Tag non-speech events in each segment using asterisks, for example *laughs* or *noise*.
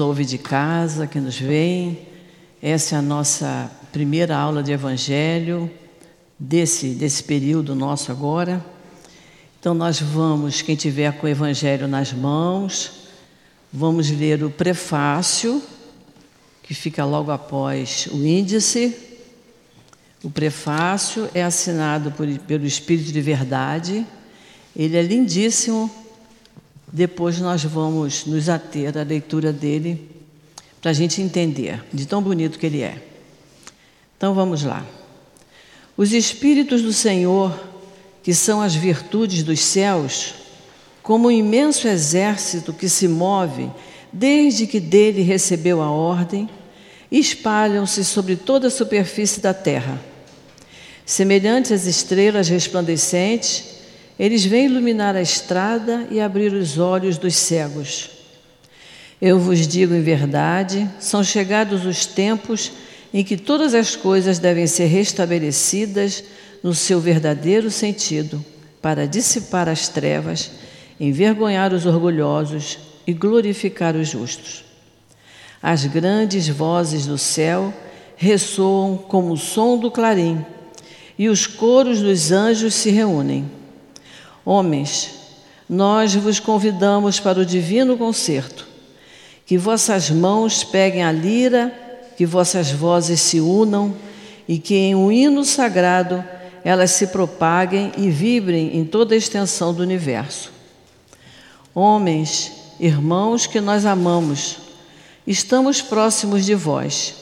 ouve de casa, que nos vem. Essa é a nossa primeira aula de Evangelho desse, desse período nosso agora. Então, nós vamos, quem tiver com o Evangelho nas mãos, vamos ler o prefácio, que fica logo após o índice. O prefácio é assinado por, pelo Espírito de Verdade. Ele é lindíssimo depois nós vamos nos ater à leitura dele para a gente entender de tão bonito que ele é. Então vamos lá. Os Espíritos do Senhor, que são as virtudes dos céus, como um imenso exército que se move desde que dele recebeu a ordem, espalham-se sobre toda a superfície da terra. Semelhantes às estrelas resplandecentes, eles vêm iluminar a estrada e abrir os olhos dos cegos. Eu vos digo em verdade: são chegados os tempos em que todas as coisas devem ser restabelecidas no seu verdadeiro sentido, para dissipar as trevas, envergonhar os orgulhosos e glorificar os justos. As grandes vozes do céu ressoam como o som do clarim, e os coros dos anjos se reúnem. Homens, nós vos convidamos para o divino concerto. Que vossas mãos peguem a lira, que vossas vozes se unam e que em um hino sagrado elas se propaguem e vibrem em toda a extensão do universo. Homens, irmãos que nós amamos, estamos próximos de vós.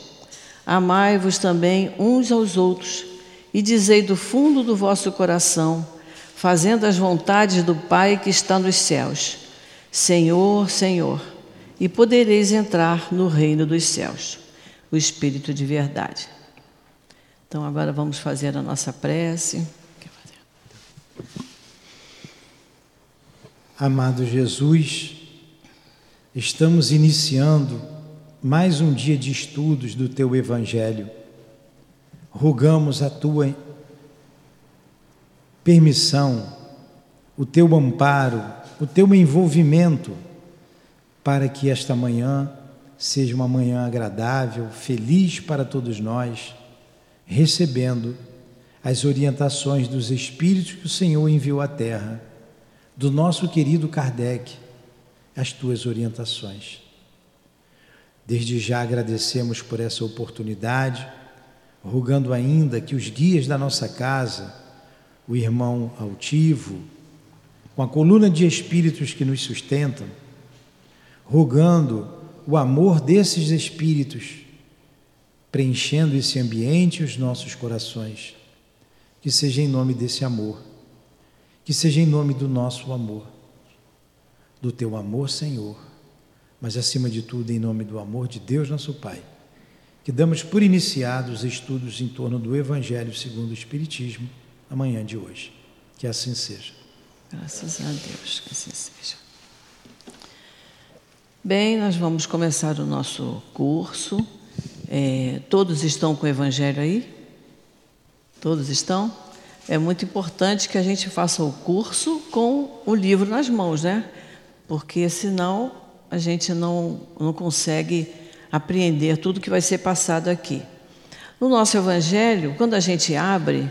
Amai-vos também uns aos outros e dizei do fundo do vosso coração fazendo as vontades do Pai que está nos céus. Senhor, Senhor, e podereis entrar no reino dos céus, o Espírito de verdade. Então agora vamos fazer a nossa prece. Amado Jesus, estamos iniciando mais um dia de estudos do teu Evangelho. Rogamos a tua permissão, o teu amparo, o teu envolvimento, para que esta manhã seja uma manhã agradável, feliz para todos nós, recebendo as orientações dos Espíritos que o Senhor enviou à Terra, do nosso querido Kardec, as tuas orientações. Desde já agradecemos por essa oportunidade, rogando ainda que os guias da nossa casa, o irmão altivo, com a coluna de espíritos que nos sustentam, rogando o amor desses espíritos, preenchendo esse ambiente e os nossos corações. Que seja em nome desse amor, que seja em nome do nosso amor, do teu amor, Senhor, mas acima de tudo em nome do amor de Deus, nosso Pai, que damos por iniciados os estudos em torno do Evangelho segundo o Espiritismo amanhã de hoje. Que assim seja. Graças a Deus, que assim seja. Bem, nós vamos começar o nosso curso. É, todos estão com o Evangelho aí? Todos estão? É muito importante que a gente faça o curso com o livro nas mãos, né? Porque senão a gente não, não consegue apreender tudo que vai ser passado aqui. No nosso Evangelho, quando a gente abre,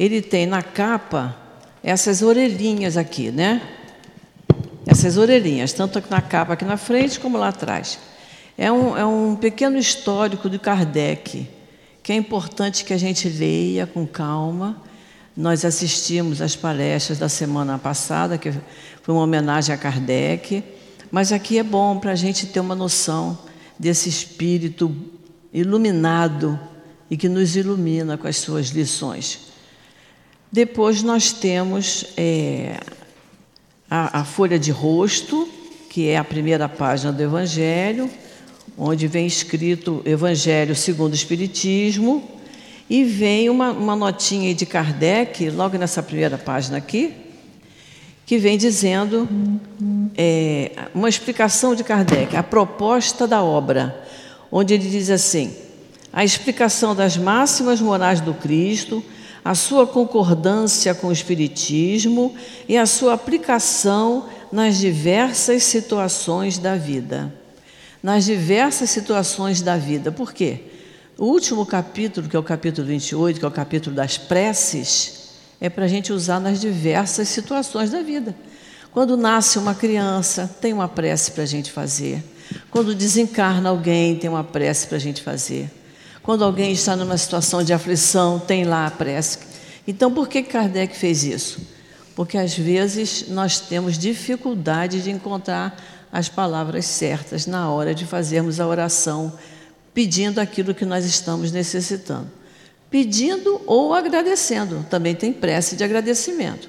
ele tem na capa essas orelhinhas aqui, né? Essas orelhinhas, tanto na capa aqui na frente como lá atrás. É um, é um pequeno histórico de Kardec, que é importante que a gente leia com calma. Nós assistimos às palestras da semana passada, que foi uma homenagem a Kardec, mas aqui é bom para a gente ter uma noção desse espírito iluminado e que nos ilumina com as suas lições. Depois nós temos é, a, a folha de rosto, que é a primeira página do Evangelho, onde vem escrito Evangelho segundo o Espiritismo, e vem uma, uma notinha de Kardec, logo nessa primeira página aqui, que vem dizendo é, uma explicação de Kardec, a proposta da obra, onde ele diz assim: a explicação das máximas morais do Cristo a sua concordância com o Espiritismo e a sua aplicação nas diversas situações da vida. nas diversas situações da vida. Por quê? O último capítulo, que é o capítulo 28, que é o capítulo das preces, é para a gente usar nas diversas situações da vida. Quando nasce uma criança, tem uma prece para a gente fazer. Quando desencarna alguém, tem uma prece para a gente fazer. Quando alguém está numa situação de aflição, tem lá a prece. Então, por que Kardec fez isso? Porque às vezes nós temos dificuldade de encontrar as palavras certas na hora de fazermos a oração, pedindo aquilo que nós estamos necessitando. Pedindo ou agradecendo, também tem prece de agradecimento.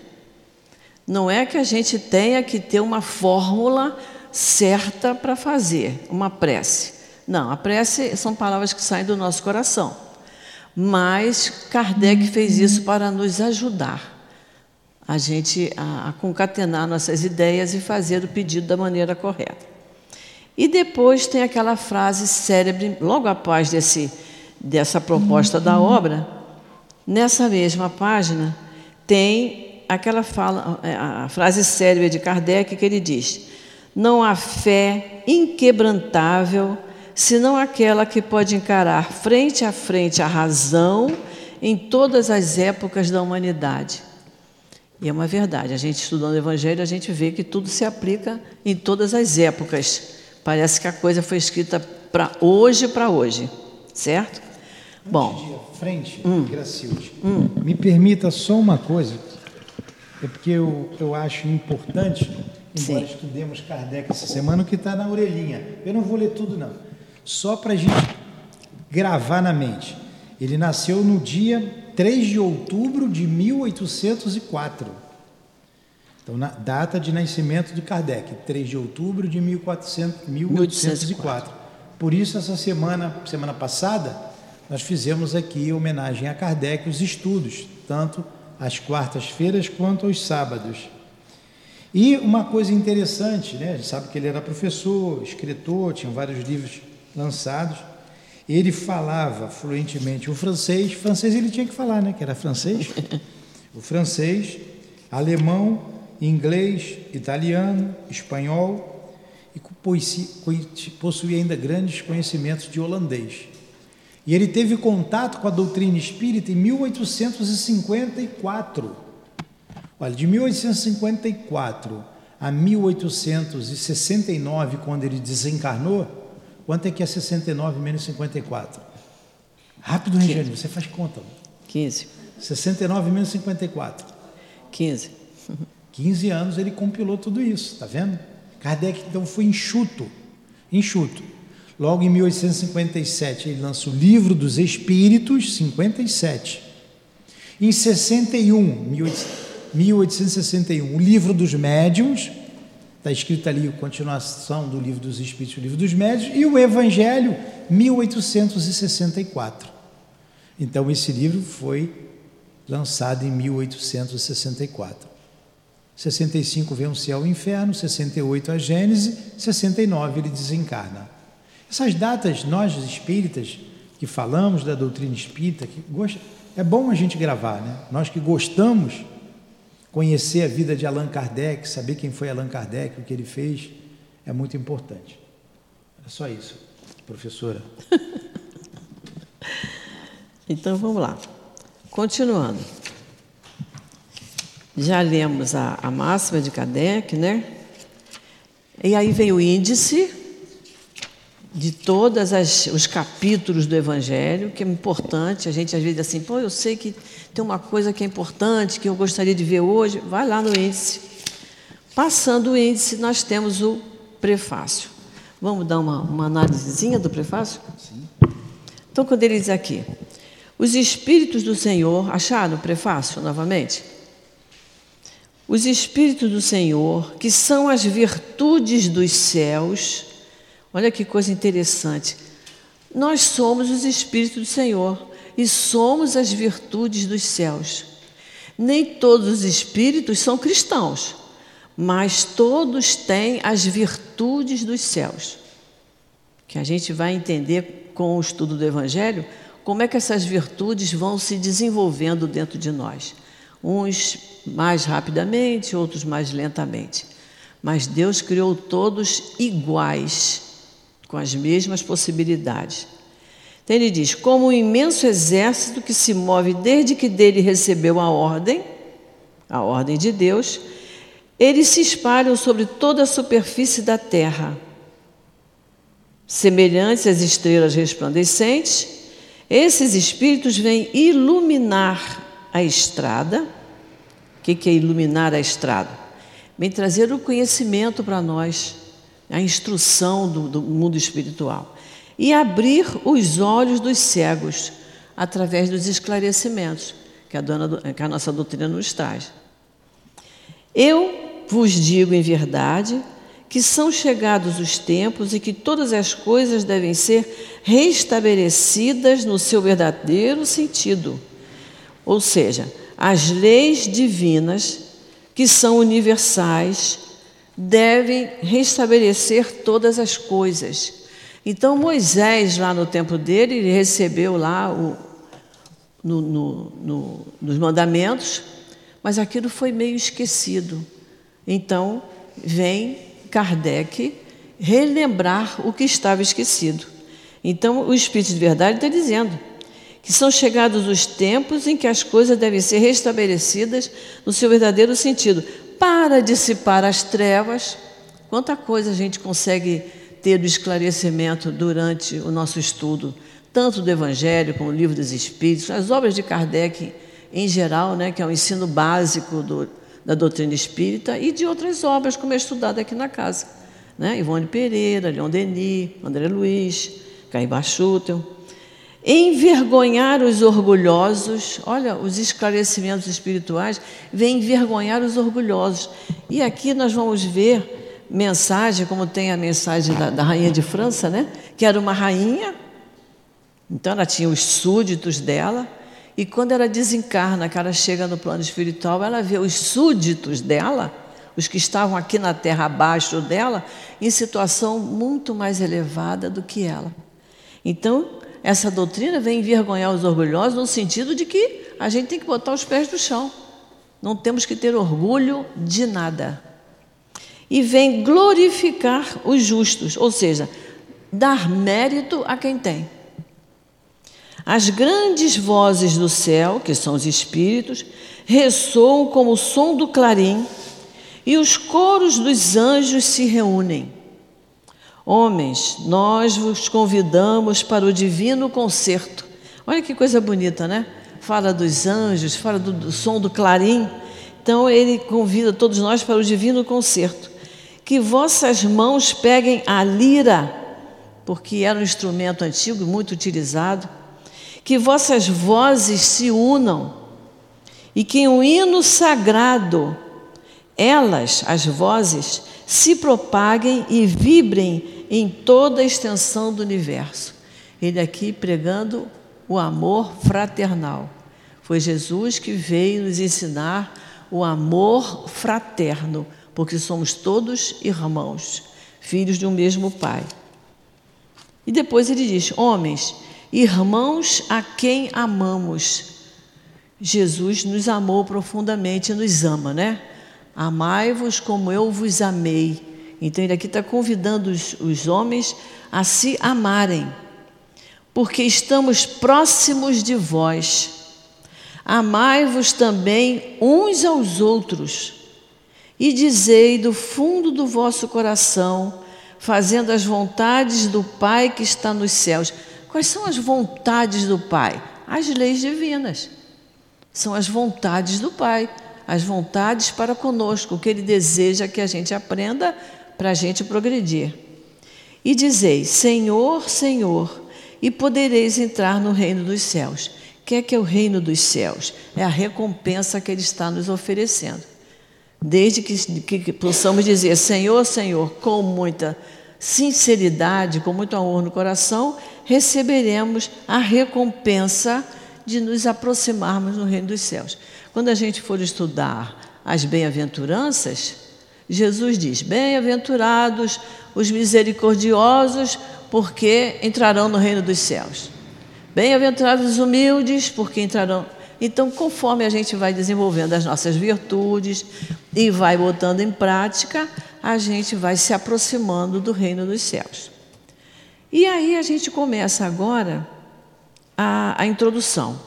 Não é que a gente tenha que ter uma fórmula certa para fazer uma prece. Não, a prece são palavras que saem do nosso coração. Mas Kardec fez isso para nos ajudar a gente a, a concatenar nossas ideias e fazer o pedido da maneira correta. E depois tem aquela frase célebre, logo após desse, dessa proposta da obra, nessa mesma página, tem aquela fala, é, a frase célebre de Kardec que ele diz: Não há fé inquebrantável senão aquela que pode encarar frente a frente a razão em todas as épocas da humanidade. E é uma verdade, a gente estudando o Evangelho, a gente vê que tudo se aplica em todas as épocas. Parece que a coisa foi escrita para hoje para hoje, certo? Bom. De frente, hum, Gracilde, hum. me permita só uma coisa é porque eu, eu acho importante, embora Sim. estudemos Kardec essa semana, o que está na orelhinha. Eu não vou ler tudo, não. Só para a gente gravar na mente. Ele nasceu no dia 3 de outubro de 1804. Então, na data de nascimento de Kardec, 3 de outubro de 1400, 1804. Por isso, essa semana, semana passada, nós fizemos aqui homenagem a Kardec, os estudos, tanto às quartas-feiras quanto aos sábados. E uma coisa interessante, né? a gente sabe que ele era professor, escritor, tinha vários livros lançados. Ele falava fluentemente o francês, francês ele tinha que falar, né? Que era francês. *laughs* O francês, alemão, inglês, italiano, espanhol e possuía ainda grandes conhecimentos de holandês. E ele teve contato com a doutrina espírita em 1854. Olha, de 1854 a 1869, quando ele desencarnou, quanto é que é 69 menos 54? Rápido, Regiane, você faz conta. 15. 69 menos 54. 15. 15 anos ele compilou tudo isso, tá vendo? Kardec então foi enxuto, enxuto. Logo em 1857, ele lança o Livro dos Espíritos, 57. Em 61, 1861, o Livro dos Médiuns, está escrito ali a continuação do Livro dos Espíritos, o Livro dos Médiuns, e o Evangelho, 1864. Então, esse livro foi lançado em 1864. 65 vem o céu e o inferno, 68 a Gênese, 69 ele desencarna. Essas datas, nós espíritas, que falamos da doutrina espírita, que gosta, é bom a gente gravar, né? Nós que gostamos conhecer a vida de Allan Kardec, saber quem foi Allan Kardec, o que ele fez, é muito importante. É só isso, professora. *laughs* então vamos lá. Continuando. Já lemos a, a máxima de Kardec, né? E aí vem o índice de todos os capítulos do Evangelho, que é importante. A gente às vezes assim, pô, eu sei que tem uma coisa que é importante, que eu gostaria de ver hoje. Vai lá no índice. Passando o índice, nós temos o prefácio. Vamos dar uma, uma análisezinha do prefácio? Sim. Então, quando ele diz aqui, os Espíritos do Senhor, acharam o prefácio novamente? Os Espíritos do Senhor, que são as virtudes dos céus, Olha que coisa interessante. Nós somos os Espíritos do Senhor e somos as virtudes dos céus. Nem todos os espíritos são cristãos, mas todos têm as virtudes dos céus. Que a gente vai entender com o estudo do Evangelho como é que essas virtudes vão se desenvolvendo dentro de nós. Uns mais rapidamente, outros mais lentamente. Mas Deus criou todos iguais com as mesmas possibilidades. Então ele diz: como um imenso exército que se move desde que dele recebeu a ordem, a ordem de Deus, eles se espalham sobre toda a superfície da terra. Semelhantes às estrelas resplandecentes, esses espíritos vêm iluminar a estrada. O que é iluminar a estrada? Vem trazer o conhecimento para nós, a instrução do, do mundo espiritual. E abrir os olhos dos cegos através dos esclarecimentos que a, dona, que a nossa doutrina nos traz. Eu vos digo em verdade que são chegados os tempos e que todas as coisas devem ser restabelecidas no seu verdadeiro sentido. Ou seja, as leis divinas, que são universais, devem restabelecer todas as coisas. Então, Moisés, lá no tempo dele, ele recebeu lá o, no, no, no, nos mandamentos, mas aquilo foi meio esquecido. Então, vem Kardec relembrar o que estava esquecido. Então, o Espírito de Verdade está dizendo que são chegados os tempos em que as coisas devem ser restabelecidas no seu verdadeiro sentido, para dissipar as trevas. Quanta coisa a gente consegue ter do esclarecimento durante o nosso estudo, tanto do Evangelho como do Livro dos Espíritos, as obras de Kardec em geral, né, que é o ensino básico do, da doutrina espírita e de outras obras, como é estudado aqui na casa. Né? Ivone Pereira, Leon Denis, André Luiz, Caim Bachutel. Envergonhar os orgulhosos, olha, os esclarecimentos espirituais vêm envergonhar os orgulhosos. E aqui nós vamos ver mensagem, como tem a mensagem da, da rainha de França, né? que era uma rainha, então ela tinha os súditos dela, e quando ela desencarna, que ela chega no plano espiritual, ela vê os súditos dela, os que estavam aqui na terra abaixo dela, em situação muito mais elevada do que ela. Então, essa doutrina vem envergonhar os orgulhosos no sentido de que a gente tem que botar os pés no chão. Não temos que ter orgulho de nada. E vem glorificar os justos, ou seja, dar mérito a quem tem. As grandes vozes do céu, que são os espíritos, ressoam como o som do clarim, e os coros dos anjos se reúnem. Homens, nós vos convidamos para o divino concerto. Olha que coisa bonita, né? Fala dos anjos, fala do, do som do clarim. Então ele convida todos nós para o divino concerto. Que vossas mãos peguem a lira, porque era um instrumento antigo muito utilizado que vossas vozes se unam e que um hino sagrado, elas, as vozes, se propaguem e vibrem em toda a extensão do universo. Ele aqui pregando o amor fraternal. Foi Jesus que veio nos ensinar o amor fraterno, porque somos todos irmãos, filhos de um mesmo Pai. E depois ele diz: Homens, Irmãos a quem amamos. Jesus nos amou profundamente e nos ama, né? Amai-vos como eu vos amei. Então, ele aqui está convidando os, os homens a se amarem, porque estamos próximos de vós. Amai-vos também uns aos outros, e dizei do fundo do vosso coração, fazendo as vontades do Pai que está nos céus. Quais são as vontades do Pai? As leis divinas. São as vontades do Pai, as vontades para conosco, o que Ele deseja que a gente aprenda para a gente progredir. E dizeis: Senhor, Senhor, e podereis entrar no reino dos céus. O que é que é o reino dos céus? É a recompensa que Ele está nos oferecendo. Desde que, que possamos dizer Senhor, Senhor, com muita sinceridade, com muito amor no coração, receberemos a recompensa de nos aproximarmos no reino dos céus. Quando a gente for estudar as bem-aventuranças, Jesus diz: Bem-aventurados os misericordiosos, porque entrarão no reino dos céus. Bem-aventurados os humildes, porque entrarão. Então, conforme a gente vai desenvolvendo as nossas virtudes e vai botando em prática, a gente vai se aproximando do reino dos céus. E aí a gente começa agora a, a introdução,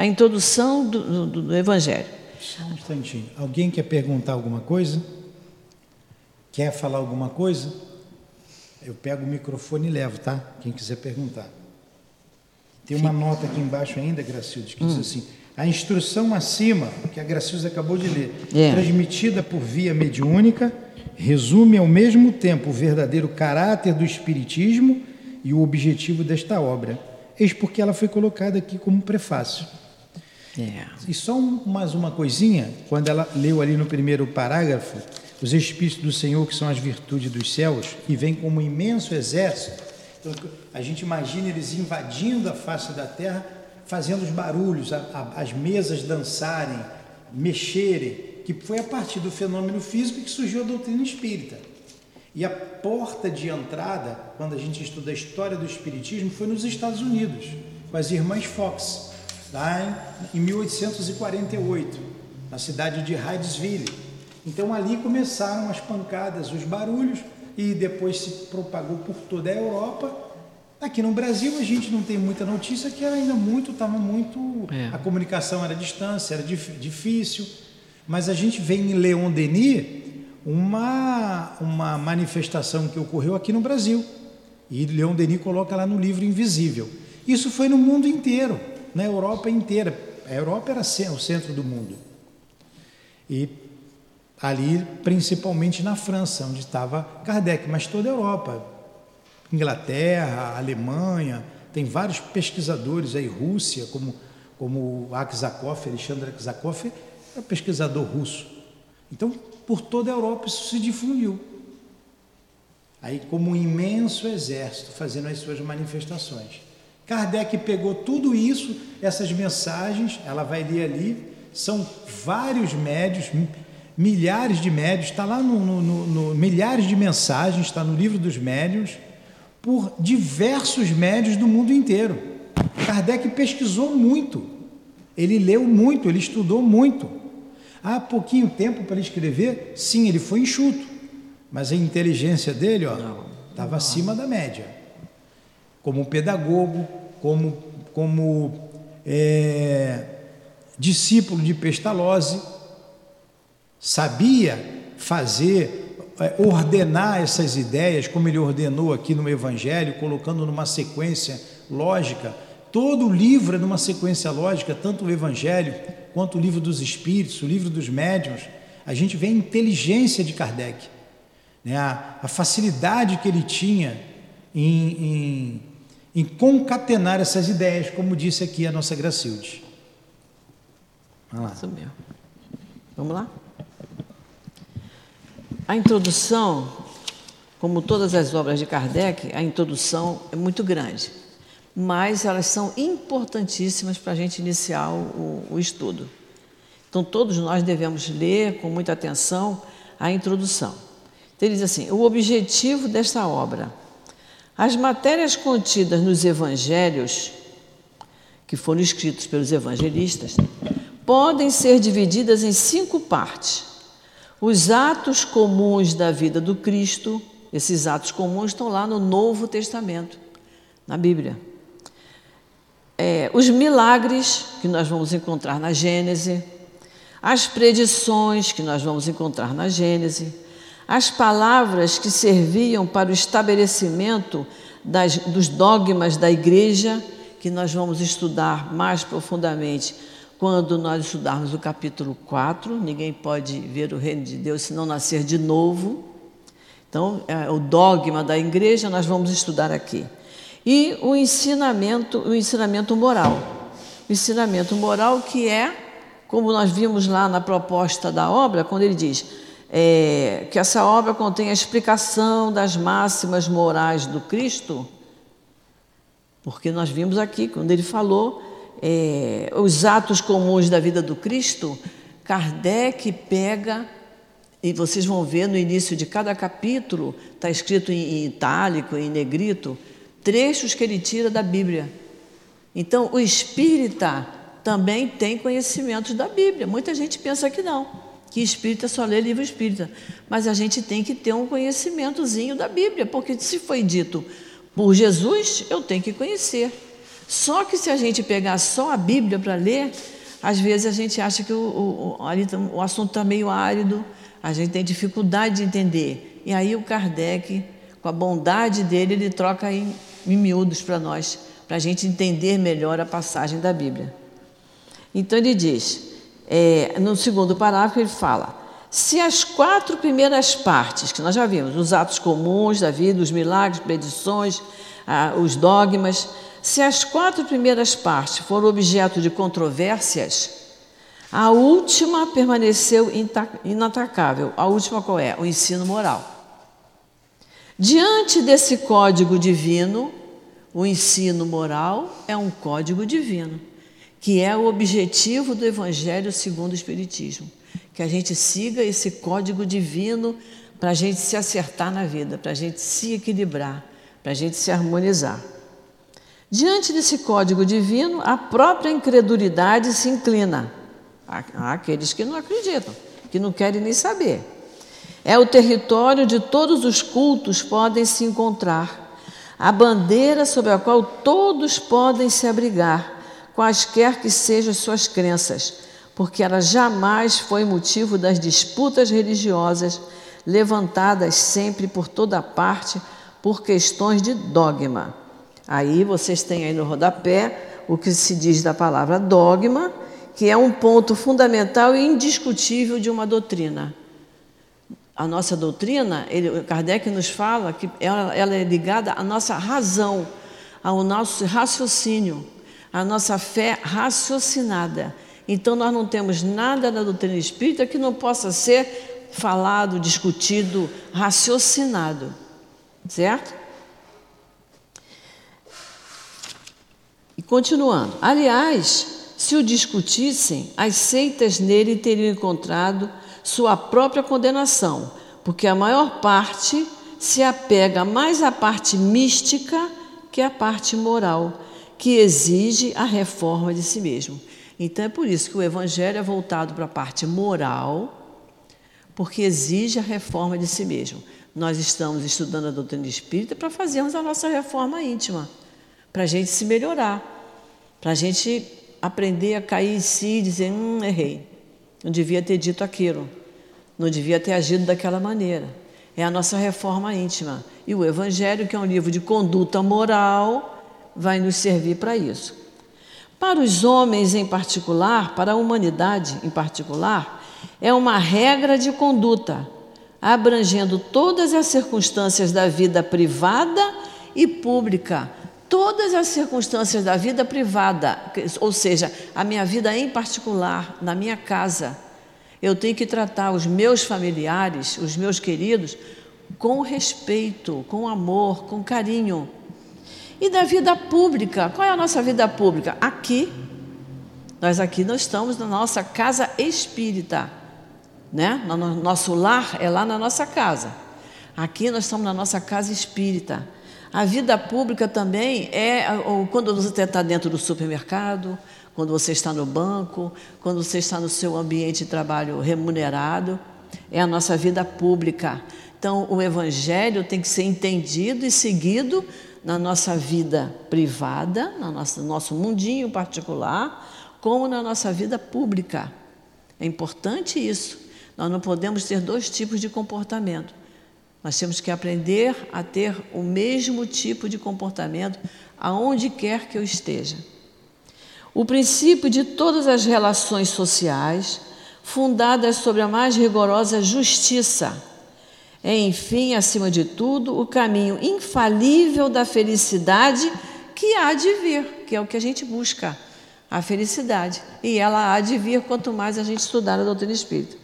a introdução do, do, do Evangelho. Só um instantinho. Alguém quer perguntar alguma coisa? Quer falar alguma coisa? Eu pego o microfone e levo, tá? Quem quiser perguntar. Tem uma nota aqui embaixo ainda, Gracilde, que hum. diz assim: a instrução acima, que a Gracilde acabou de ler, é. transmitida por via mediúnica, resume ao mesmo tempo o verdadeiro caráter do Espiritismo e o objetivo desta obra. Eis porque ela foi colocada aqui como prefácio. É. E só um, mais uma coisinha, quando ela leu ali no primeiro parágrafo, os Espíritos do Senhor, que são as virtudes dos céus, e vem como um imenso exército, então, a gente imagina eles invadindo a face da terra, fazendo os barulhos, a, a, as mesas dançarem, mexerem, que foi a partir do fenômeno físico que surgiu a doutrina espírita. E a porta de entrada, quando a gente estuda a história do Espiritismo, foi nos Estados Unidos, com as irmãs Fox, em, em 1848, na cidade de Hydesville. Então ali começaram as pancadas, os barulhos, e depois se propagou por toda a Europa. Aqui no Brasil a gente não tem muita notícia que era ainda muito, estava muito. É. A comunicação era distância, era dif, difícil. Mas a gente vê em Leon Denis uma, uma manifestação que ocorreu aqui no Brasil. E Leon Denis coloca lá no livro Invisível. Isso foi no mundo inteiro, na Europa inteira. A Europa era o centro do mundo. E ali principalmente na França, onde estava Kardec, mas toda a Europa, Inglaterra, Alemanha, tem vários pesquisadores aí, Rússia, como, como Aksakov, Alexandre Aksakov, é pesquisador russo. Então, por toda a Europa isso se difundiu. Aí, como um imenso exército fazendo as suas manifestações. Kardec pegou tudo isso, essas mensagens, ela vai ler ali, são vários médios, milhares de médios, está lá no, no, no, milhares de mensagens, está no livro dos médios, por diversos médios do mundo inteiro. Kardec pesquisou muito, ele leu muito, ele estudou muito. Há pouquinho tempo para escrever, sim, ele foi enxuto, mas a inteligência dele estava acima da média. Como pedagogo, como, como é, discípulo de Pestalozzi, sabia fazer, é, ordenar essas ideias, como ele ordenou aqui no Evangelho, colocando numa sequência lógica. Todo o livro é numa sequência lógica, tanto o Evangelho quanto o livro dos Espíritos, o livro dos Médiuns. A gente vê a inteligência de Kardec, né? a, a facilidade que ele tinha em, em, em concatenar essas ideias, como disse aqui a nossa Gracilde. Vamos lá. Isso mesmo. Vamos lá? A introdução, como todas as obras de Kardec, a introdução é muito grande, mas elas são importantíssimas para a gente iniciar o, o estudo. Então, todos nós devemos ler com muita atenção a introdução. Então, ele diz assim: o objetivo desta obra. As matérias contidas nos evangelhos, que foram escritos pelos evangelistas, podem ser divididas em cinco partes os atos comuns da vida do Cristo, esses atos comuns estão lá no Novo Testamento, na Bíblia. É, os milagres que nós vamos encontrar na Gênese, as predições que nós vamos encontrar na Gênese, as palavras que serviam para o estabelecimento das, dos dogmas da igreja, que nós vamos estudar mais profundamente quando nós estudarmos o capítulo 4, ninguém pode ver o reino de Deus se não nascer de novo. Então, é o dogma da igreja nós vamos estudar aqui. E o ensinamento, o ensinamento moral. O ensinamento moral que é, como nós vimos lá na proposta da obra, quando ele diz é, que essa obra contém a explicação das máximas morais do Cristo, porque nós vimos aqui, quando ele falou é, os atos comuns da vida do Cristo, Kardec pega, e vocês vão ver no início de cada capítulo, está escrito em, itálico, em negrito, trechos que ele tira da Bíblia. Então, o espírita também tem conhecimentos da Bíblia. Muita gente pensa que não, que espírita só lê livro espírita. Mas a gente tem que ter um conhecimentozinho da Bíblia, porque se foi dito Por Jesus, eu tenho que conhecer. Só que se a gente pegar só a Bíblia para ler, às vezes a gente acha que o, o, ali, tá, o assunto está meio árido, a gente tem dificuldade de entender. E aí o Kardec, com a bondade dele, ele troca em, em miúdos para nós, para a gente entender melhor a passagem da Bíblia. Então ele diz, é, no segundo parágrafo ele fala, se as quatro primeiras partes, que nós já vimos, os atos comuns da vida, os milagres, predições, ah, os dogmas, se as quatro primeiras partes foram objeto de controvérsias, a última permaneceu inatacável. A última qual é? O ensino moral. Diante desse código divino, o ensino moral é um código divino, que é o objetivo do Evangelho segundo o Espiritismo. Que a gente siga esse código divino para a gente se acertar na vida, para a gente se equilibrar, para a gente se harmonizar. Diante desse código divino, a própria incredulidade se inclina. Aqueles que não acreditam, que não querem nem saber. É o território de todos os cultos podem se encontrar, a bandeira sobre a qual todos podem se abrigar, quaisquer que sejam suas crenças, porque ela jamais foi motivo das disputas religiosas levantadas sempre por toda parte por questões de dogma. Aí vocês têm aí no rodapé o que se diz da palavra dogma, que é um ponto fundamental e indiscutível de uma doutrina. A nossa doutrina, ele, Kardec nos fala que ela, ela é ligada à nossa razão, ao nosso raciocínio, à nossa fé raciocinada. Então, nós não temos nada da doutrina espírita que não possa ser falado, discutido, raciocinado. Certo? Continuando, aliás, se o discutissem, as seitas nele teriam encontrado sua própria condenação, porque a maior parte se apega mais à parte mística que à parte moral, que exige a reforma de si mesmo. Então é por isso que o Evangelho é voltado para a parte moral, porque exige a reforma de si mesmo. Nós estamos estudando a doutrina espírita para fazermos a nossa reforma íntima, para a gente se melhorar para a gente aprender a cair em si e dizer: hum, errei, não devia ter dito aquilo, não devia ter agido daquela maneira. É a nossa reforma íntima. E o Evangelho, que é um livro de conduta moral, vai nos servir para isso. Para os homens em particular, para a humanidade em particular, é uma regra de conduta, abrangendo todas as circunstâncias da vida privada e pública, todas as circunstâncias da vida privada, ou seja, a minha vida em particular, na minha casa, eu tenho que tratar os meus familiares, os meus queridos, com respeito, com amor, com carinho. E da vida pública, qual é a nossa vida pública? Aqui. Nós aqui nós estamos na nossa casa espírita, né? Nosso lar é lá na nossa casa. Aqui nós estamos na nossa casa espírita. A vida pública também é quando você está dentro do supermercado, quando você está no banco, quando você está no seu ambiente de trabalho remunerado. É a nossa vida pública. Então, o Evangelho tem que ser entendido e seguido na nossa vida privada, no nosso, nosso mundinho particular, como na nossa vida pública. É importante isso. Nós não podemos ter dois tipos de comportamento. Nós temos que aprender a ter o mesmo tipo de comportamento aonde quer que eu esteja. O princípio de todas as relações sociais, fundadas sobre a mais rigorosa justiça, é, enfim, acima de tudo, o caminho infalível da felicidade que há de vir, que é o que a gente busca, a felicidade. E ela há de vir quanto mais a gente estudar a doutrina espírita.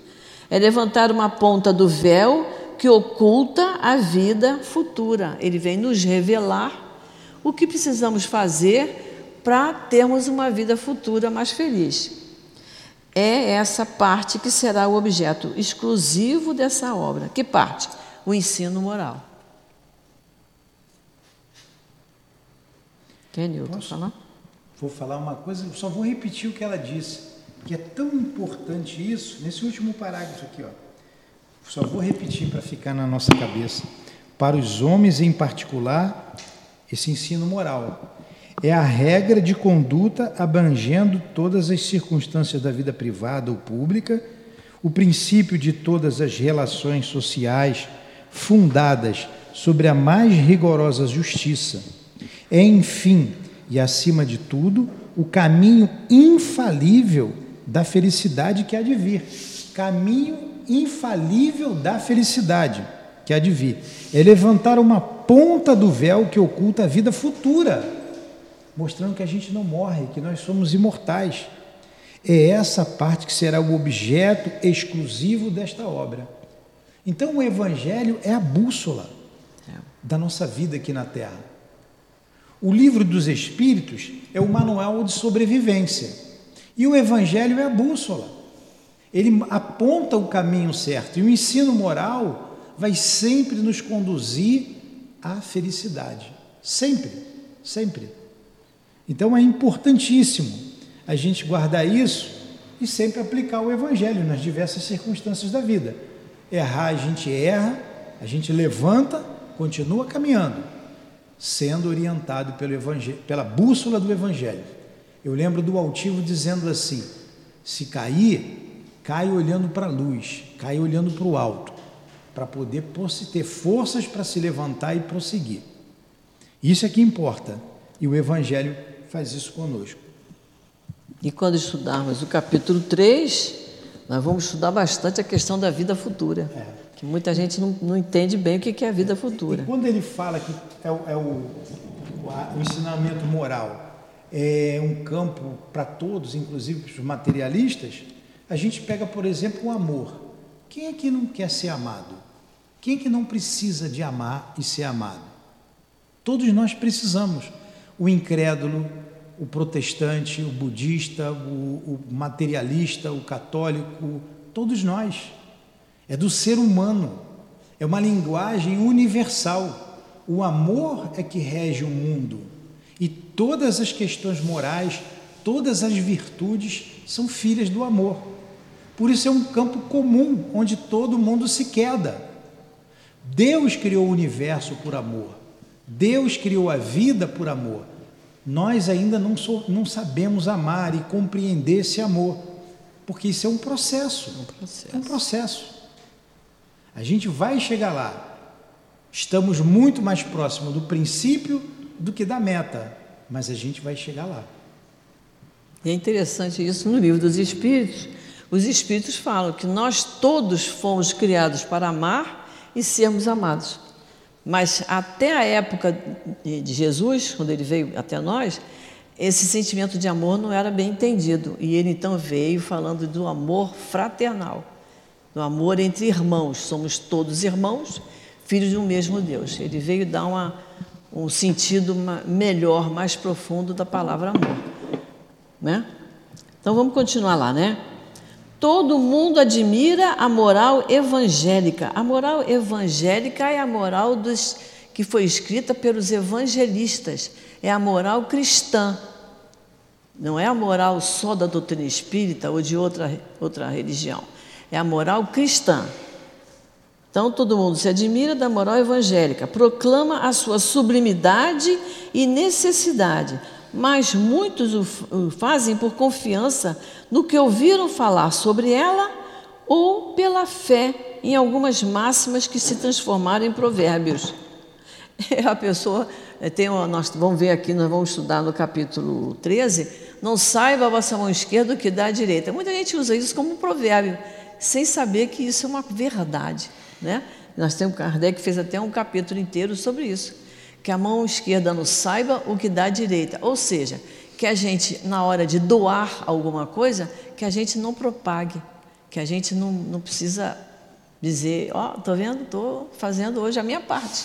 É levantar uma ponta do véu que oculta a vida futura. Ele vem nos revelar o que precisamos fazer para termos uma vida futura mais feliz. É essa parte que será o objeto exclusivo dessa obra. Que parte? O ensino moral. Quer, Newton, falar? Vou falar uma coisa, só vou repetir o que ela disse, que é tão importante isso, nesse último parágrafo aqui, ó. Só vou repetir para ficar na nossa cabeça. Para os homens em particular, esse ensino moral. É a regra de conduta abrangendo todas as circunstâncias da vida privada ou pública, o princípio de todas as relações sociais fundadas sobre a mais rigorosa justiça. É, enfim, e acima de tudo, o caminho infalível da felicidade que há de vir. Caminho infalível da felicidade que há de vir. É levantar uma ponta do véu que oculta a vida futura, mostrando que a gente não morre, que nós somos imortais. É essa parte que será o objeto exclusivo desta obra. Então, o Evangelho é a bússola da nossa vida aqui na Terra. O livro dos Espíritos é o manual de sobrevivência. E o Evangelho é a bússola. Ele aponta o caminho certo. E o ensino moral vai sempre nos conduzir à felicidade. Sempre, sempre. Então é importantíssimo a gente guardar isso e sempre aplicar o Evangelho nas diversas circunstâncias da vida. Errar, a gente erra, a gente levanta, continua caminhando, sendo orientado pelo evangelho, pela bússola do Evangelho. Eu lembro do altivo dizendo assim: se cair, cai olhando para a luz, cai olhando para o alto para poder ter forças para se levantar e prosseguir. Isso é que importa. E o Evangelho faz isso conosco. E quando estudarmos o capítulo 3, nós vamos estudar bastante a questão da vida futura. É. Que muita gente não, não, entende bem o que é a vida futura. E, quando ele fala que é, o, é o, o ensinamento moral é um campo para todos, inclusive para os materialistas, a gente pega, por exemplo, o amor. Quem é que não quer ser amado? Quem é que não precisa de amar e ser amado? Todos nós precisamos. O incrédulo, o protestante, o budista, o, o materialista, o católico, todos nós. É do ser humano. É uma linguagem universal. O amor é que rege o mundo. E todas as questões morais, todas as virtudes são filhas do amor. Por isso é um campo comum onde todo mundo se queda. Deus criou o universo por amor. Deus criou a vida por amor. Nós ainda não, não sabemos amar e compreender esse amor, porque isso é um processo. Um processo. É um processo. A gente vai chegar lá. Estamos muito mais próximos do princípio do que da meta, mas a gente vai chegar lá. E é interessante isso no livro dos Espíritos. Os Espíritos falam que nós todos fomos criados para amar e sermos amados. Mas até a época de Jesus, quando ele veio até nós, esse sentimento de amor não era bem entendido. E ele então veio falando do amor fraternal, do amor entre irmãos. Somos todos irmãos, filhos de um mesmo Deus. Ele veio dar uma, um sentido melhor, mais profundo da palavra amor. Né? Então vamos continuar lá, né? Todo mundo admira a moral evangélica. A moral evangélica é a moral dos que foi escrita pelos evangelistas. É a moral cristã. Não é a moral só da doutrina espírita ou de outra, outra religião. É a moral cristã. Então todo mundo se admira da moral evangélica, proclama a sua sublimidade e necessidade, mas muitos o fazem por confiança no que ouviram falar sobre ela ou pela fé em algumas máximas que se transformaram em provérbios. *laughs* A pessoa eh, tem uma, nós vamos ver aqui, nós vamos estudar no capítulo 13, não saiba a vossa mão esquerda o que dá a direita. Muita gente usa isso como um provérbio, sem saber que isso é uma verdade. Né? Nós temos, Kardec fez até um capítulo inteiro sobre isso que a mão esquerda não saiba o que dá a direita. Ou seja, que a gente, na hora de doar alguma coisa, que a gente não propague, que a gente não, não precisa dizer, ó, oh, estou vendo, estou fazendo hoje a minha parte,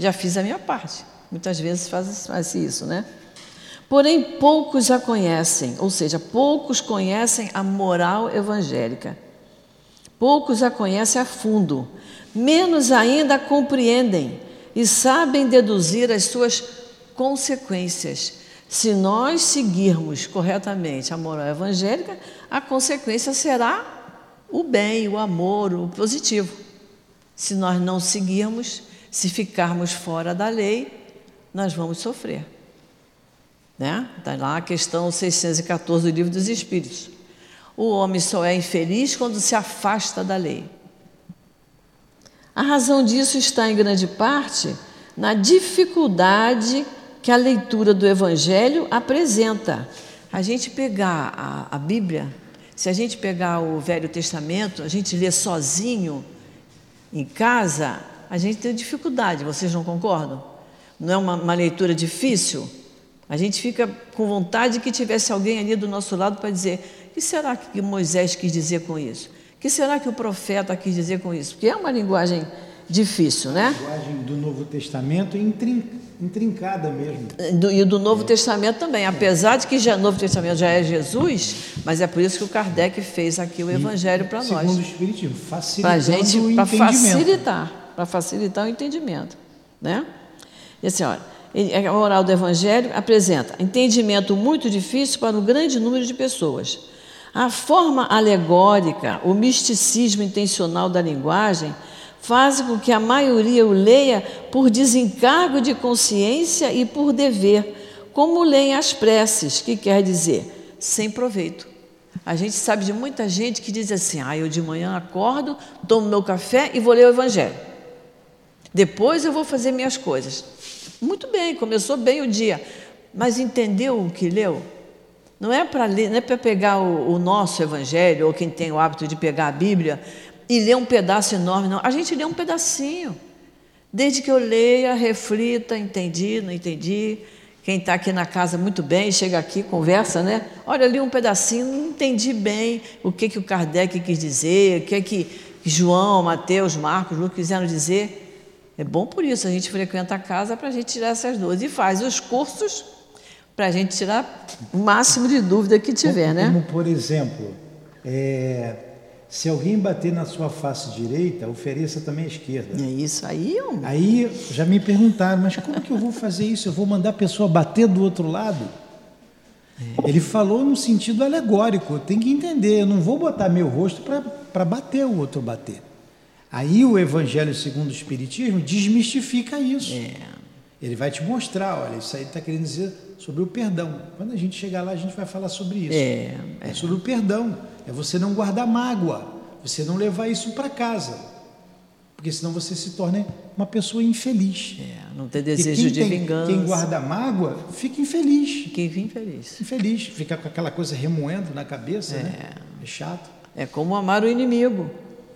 já fiz a minha parte. Muitas vezes faz, faz isso, né? Porém, poucos a conhecem, ou seja, poucos conhecem a moral evangélica. Poucos a conhecem a fundo, menos ainda a compreendem e sabem deduzir as suas consequências. Se nós seguirmos corretamente a moral evangélica, a consequência será o bem, o amor, o positivo. Se nós não seguirmos, se ficarmos fora da lei, nós vamos sofrer. Né? Está lá a questão 614 do Livro dos Espíritos. O homem só é infeliz quando se afasta da lei. A razão disso está, em grande parte, na dificuldade que a leitura do Evangelho apresenta. A gente pegar a, a Bíblia, se a gente pegar o Velho Testamento, a gente lê sozinho em casa, a gente tem dificuldade, vocês não concordam? Não é uma, uma leitura difícil? A gente fica com vontade que tivesse alguém ali do nosso lado para dizer: o que será que Moisés quis dizer com isso? O que será que o profeta quis dizer com isso? Porque é uma linguagem difícil, né? A linguagem do Novo Testamento é intrincada mesmo. Do, e do Novo é. Testamento também, apesar de que já Novo Testamento já é Jesus, mas é por isso que o Kardec fez aqui o Evangelho para nós. Segundo o Espiritismo, facilitando pra gente, entendimento. facilitar, para facilitar o entendimento, né? E assim, olha, a moral do Evangelho apresenta entendimento muito difícil para um grande número de pessoas. A forma alegórica, o misticismo intencional da linguagem faz com que a maioria o leia por desencargo de consciência e por dever, como leem as preces, que quer dizer sem proveito. A gente sabe de muita gente que diz assim: ah, eu de manhã acordo, tomo meu café e vou ler o Evangelho. Depois eu vou fazer minhas coisas. Muito bem, começou bem o dia, mas entendeu o que leu? Não é para ler, não é para pegar o, o nosso Evangelho ou quem tem o hábito de pegar a Bíblia e ler um pedaço enorme, não. A gente lê um pedacinho. Desde que eu leia, reflita, entendi, não entendi. Quem está aqui na casa muito bem, chega aqui, conversa, né? Olha, li um pedacinho, não entendi bem o que, que o Kardec quis dizer, o que, que João, Mateus, Marcos, Lucas quiseram dizer. É bom por isso a gente frequenta a casa para a gente tirar essas dúvidas. E faz os cursos para a gente tirar o máximo de dúvida que tiver, como, né? Como, por exemplo, é, se alguém bater na sua face direita, ofereça também a esquerda. É isso aí, homem. Aí já me perguntaram, mas como que eu vou fazer isso? Eu vou mandar a pessoa bater do outro lado? É. Ele falou no sentido alegórico, tem que entender, eu não vou botar meu rosto para bater o outro bater. Aí o Evangelho segundo o Espiritismo desmistifica isso. É. Ele vai te mostrar, olha, isso aí está querendo dizer sobre o perdão. Quando a gente chegar lá, a gente vai falar sobre isso. É, é. é sobre o perdão. É você não guardar mágoa, você não levar isso para casa. Porque senão você se torna uma pessoa infeliz. É, não ter desejo de tem, vingança. Quem guarda mágoa fica infeliz. Fica infeliz. Infeliz, fica com aquela coisa remoendo na cabeça, é. né? É chato. É como amar o inimigo.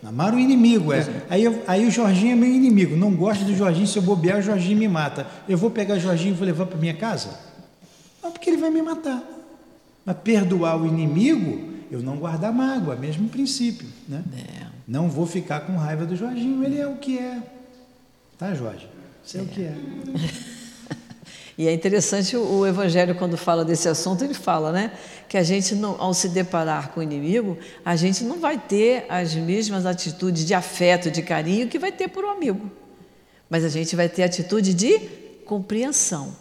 Amar o inimigo, é. Aí, aí o Jorginho é meu inimigo. Não gosto do Jorginho, se eu bobear, o Jorginho me mata. Eu vou pegar o Jorginho e vou levar para minha casa? Não, porque ele vai me matar. Mas perdoar o inimigo, eu não guardar mágoa, mesmo princípio. Né? É. Não vou ficar com raiva do Jorginho, ele é o que é. Tá, Jorge? Você é, é o que é. *laughs* E é interessante o Evangelho, quando fala desse assunto, ele fala né, que a gente, não, ao se deparar com o inimigo, a gente não vai ter as mesmas atitudes de afeto, de carinho que vai ter por um amigo. Mas a gente vai ter atitude de compreensão.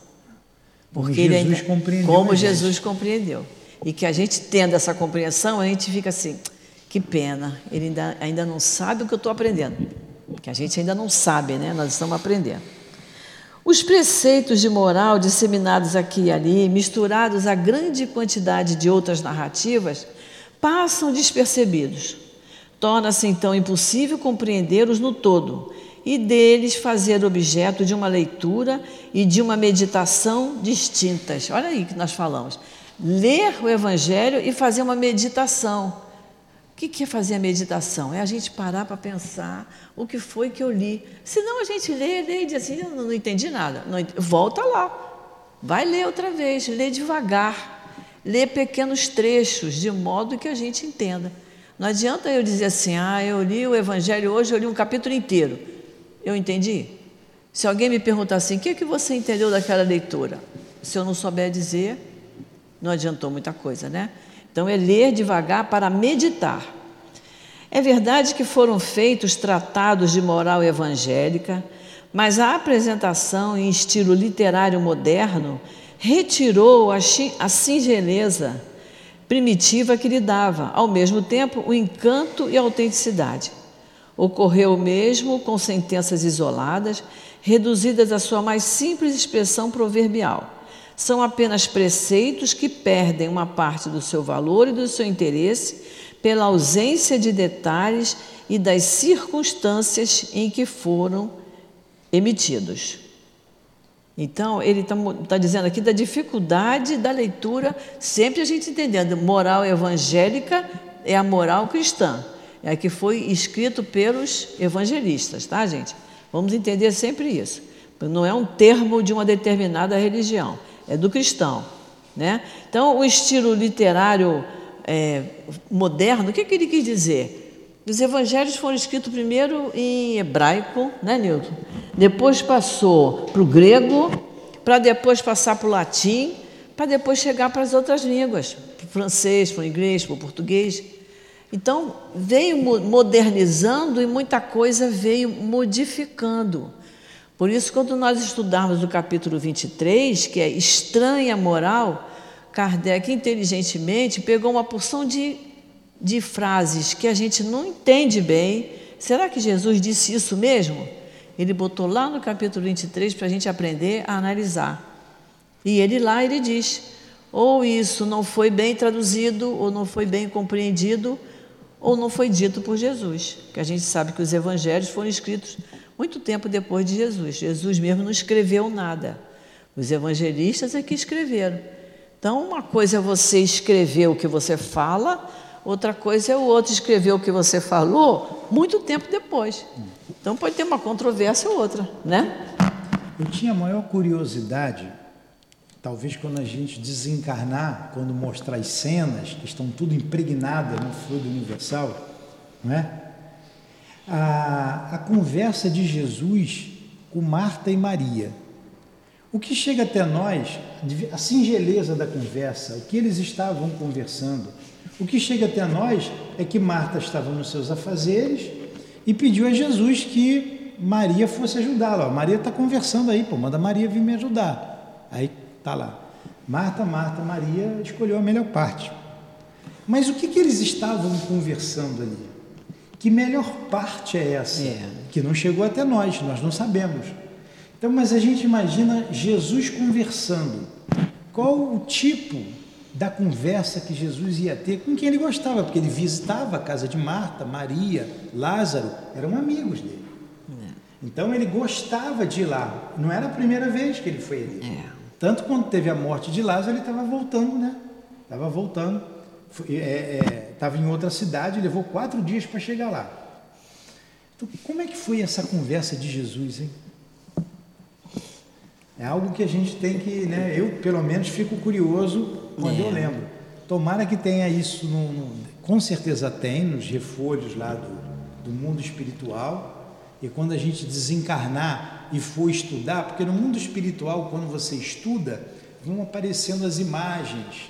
Porque como Jesus ainda, compreendeu. Como Jesus compreendeu. E que a gente tendo essa compreensão, a gente fica assim, que pena, ele ainda, ainda não sabe o que eu estou aprendendo. Que a gente ainda não sabe, né? Nós estamos aprendendo. Os preceitos de moral disseminados aqui e ali, misturados a grande quantidade de outras narrativas, passam despercebidos. Torna-se então impossível compreendê-los no todo e deles fazer objeto de uma leitura e de uma meditação distintas. Olha aí que nós falamos. Ler o Evangelho e fazer uma meditação. O que é fazer a meditação? É a gente parar para pensar o que foi que eu li. Senão a gente lê, lê e diz assim, não, não entendi nada. Não, volta lá. Vai ler outra vez, lê devagar. Lê pequenos trechos, de modo que a gente entenda. Não adianta eu dizer assim, ah, eu li o Evangelho hoje, eu li um capítulo inteiro. Eu entendi? Se alguém me perguntar assim, o que, é que você entendeu daquela leitura? Se eu não souber dizer, não adiantou muita coisa, né? Então, é ler devagar para meditar. É verdade que foram feitos tratados de moral evangélica, mas a apresentação em estilo literário moderno retirou a singeleza primitiva que lhe dava, ao mesmo tempo, o encanto e a autenticidade. Ocorreu mesmo com sentenças isoladas reduzidas à sua mais simples expressão proverbial. São apenas preceitos que perdem uma parte do seu valor e do seu interesse pela ausência de detalhes e das circunstâncias em que foram emitidos. Então, ele está tá dizendo aqui da dificuldade da leitura, sempre a gente entendendo, moral evangélica é a moral cristã, é a que foi escrito pelos evangelistas, tá, gente? Vamos entender sempre isso. Não é um termo de uma determinada religião, é do cristão, né? Então, o estilo literário é, moderno, o que, que ele quis dizer? Os evangelhos foram escritos primeiro em hebraico, né, Nilton? Depois passou para o grego, para depois passar para o latim, para depois chegar para as outras línguas, para o francês, para o inglês, para o português. Então, veio modernizando e muita coisa veio modificando. Por isso, quando nós estudarmos o capítulo 23, que é estranha moral, Kardec inteligentemente pegou uma porção de de frases que a gente não entende bem. Será que Jesus disse isso mesmo? Ele botou lá no capítulo 23 para a gente aprender a analisar. E ele lá ele diz: ou isso não foi bem traduzido, ou não foi bem compreendido, ou não foi dito por Jesus. Que a gente sabe que os evangelhos foram escritos muito tempo depois de Jesus. Jesus mesmo não escreveu nada. Os evangelistas é que escreveram. Então, uma coisa é você escrever o que você fala, Outra coisa é o outro escrever o que você falou muito tempo depois. Então pode ter uma controvérsia ou outra, né? Eu tinha maior curiosidade, talvez quando a gente desencarnar, quando mostrar as cenas que estão tudo impregnadas no fluido universal, não é? A, a conversa de Jesus com Marta e Maria. O que chega até nós, a singeleza da conversa, o que eles estavam conversando, o que chega até nós é que Marta estava nos seus afazeres e pediu a Jesus que Maria fosse ajudá-la. Maria está conversando aí, pô, manda Maria vir me ajudar. Aí tá lá. Marta, Marta, Maria escolheu a melhor parte. Mas o que, que eles estavam conversando ali? Que melhor parte é essa? É. Que não chegou até nós, nós não sabemos. Então, mas a gente imagina Jesus conversando. Qual o tipo da conversa que Jesus ia ter com quem ele gostava, porque ele visitava a casa de Marta, Maria, Lázaro, eram amigos dele. É. Então ele gostava de ir lá. Não era a primeira vez que ele foi ali. É. Tanto quando teve a morte de Lázaro, ele estava voltando, né? Estava voltando. Estava é, é, em outra cidade, levou quatro dias para chegar lá. Então, como é que foi essa conversa de Jesus, hein? É algo que a gente tem que, né? Eu, pelo menos, fico curioso quando é. eu lembro. Tomara que tenha isso, no, no, com certeza tem, nos refolhos lá do, do mundo espiritual. E quando a gente desencarnar e for estudar, porque no mundo espiritual, quando você estuda, vão aparecendo as imagens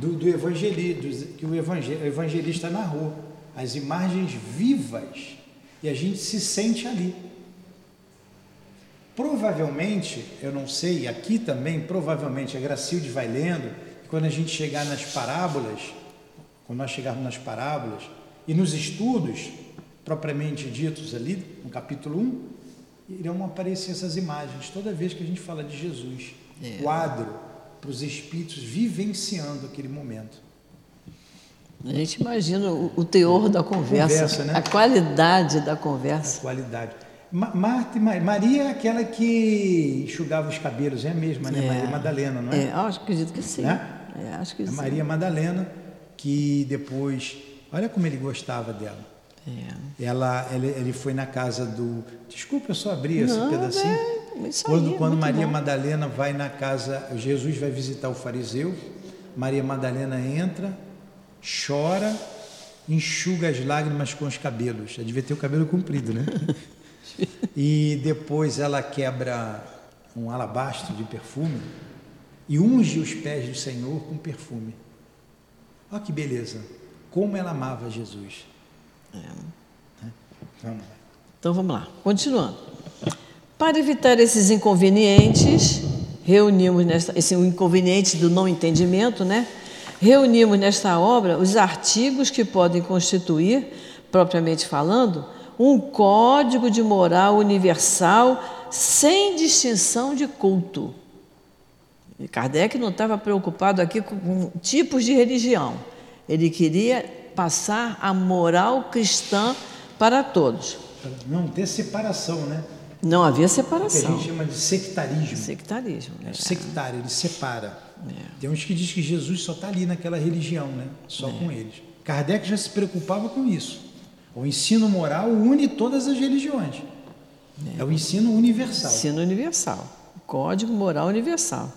do, do evangelista, que o evangelista narrou, as imagens vivas, e a gente se sente ali. Provavelmente, eu não sei, aqui também, provavelmente a Gracilde vai lendo, quando a gente chegar nas parábolas, quando nós chegarmos nas parábolas e nos estudos propriamente ditos ali, no capítulo 1, irão aparecer essas imagens toda vez que a gente fala de Jesus. É. Quadro para os espíritos vivenciando aquele momento. A gente imagina o, o teor da conversa, conversa né? a qualidade da conversa. A qualidade. Marta Maria é aquela que enxugava os cabelos, é a mesma, né? É. Maria Madalena, não é? É, acho, acredito que sim. Né? É, acho que a Maria Madalena, que depois, olha como ele gostava dela. É. Ela, ele, ele foi na casa do. Desculpa, eu só abri esse Não, pedacinho. É, isso quando aí, quando Maria bom. Madalena vai na casa, Jesus vai visitar o fariseu, Maria Madalena entra, chora, enxuga as lágrimas com os cabelos. Já devia ter o cabelo comprido, né? *laughs* e depois ela quebra um alabastro de perfume e unge os pés do Senhor com perfume. Olha que beleza! Como ela amava Jesus. É. Então vamos lá, continuando. Para evitar esses inconvenientes, reunimos nesta, esse inconveniente do não entendimento, né? Reunimos nesta obra os artigos que podem constituir, propriamente falando, um código de moral universal sem distinção de culto. E Kardec não estava preocupado aqui com tipos de religião. Ele queria passar a moral cristã para todos. Não ter separação, né? Não havia Que a separação. gente chama de sectarismo. Sectarismo. né? Sectário, ele separa. É. Tem uns que dizem que Jesus só está ali naquela religião, né? Só É. com eles. Kardec já se preocupava com isso. O ensino moral une todas as religiões. É, o ensino universal. Ensino universal. Código moral universal.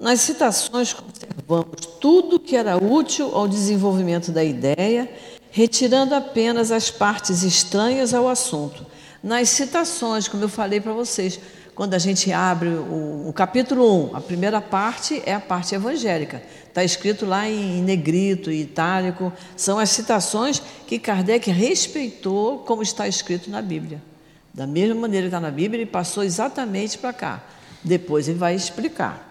Nas citações conservamos tudo que era útil ao desenvolvimento da ideia, retirando apenas as partes estranhas ao assunto. Nas citações, como eu falei para vocês, quando a gente abre o, o capítulo 1, a primeira parte é a parte evangélica. Está escrito lá em negrito e itálico. São as citações que Kardec respeitou como está escrito na Bíblia. Da mesma maneira que está na Bíblia, ele passou exatamente para cá. Depois ele vai explicar.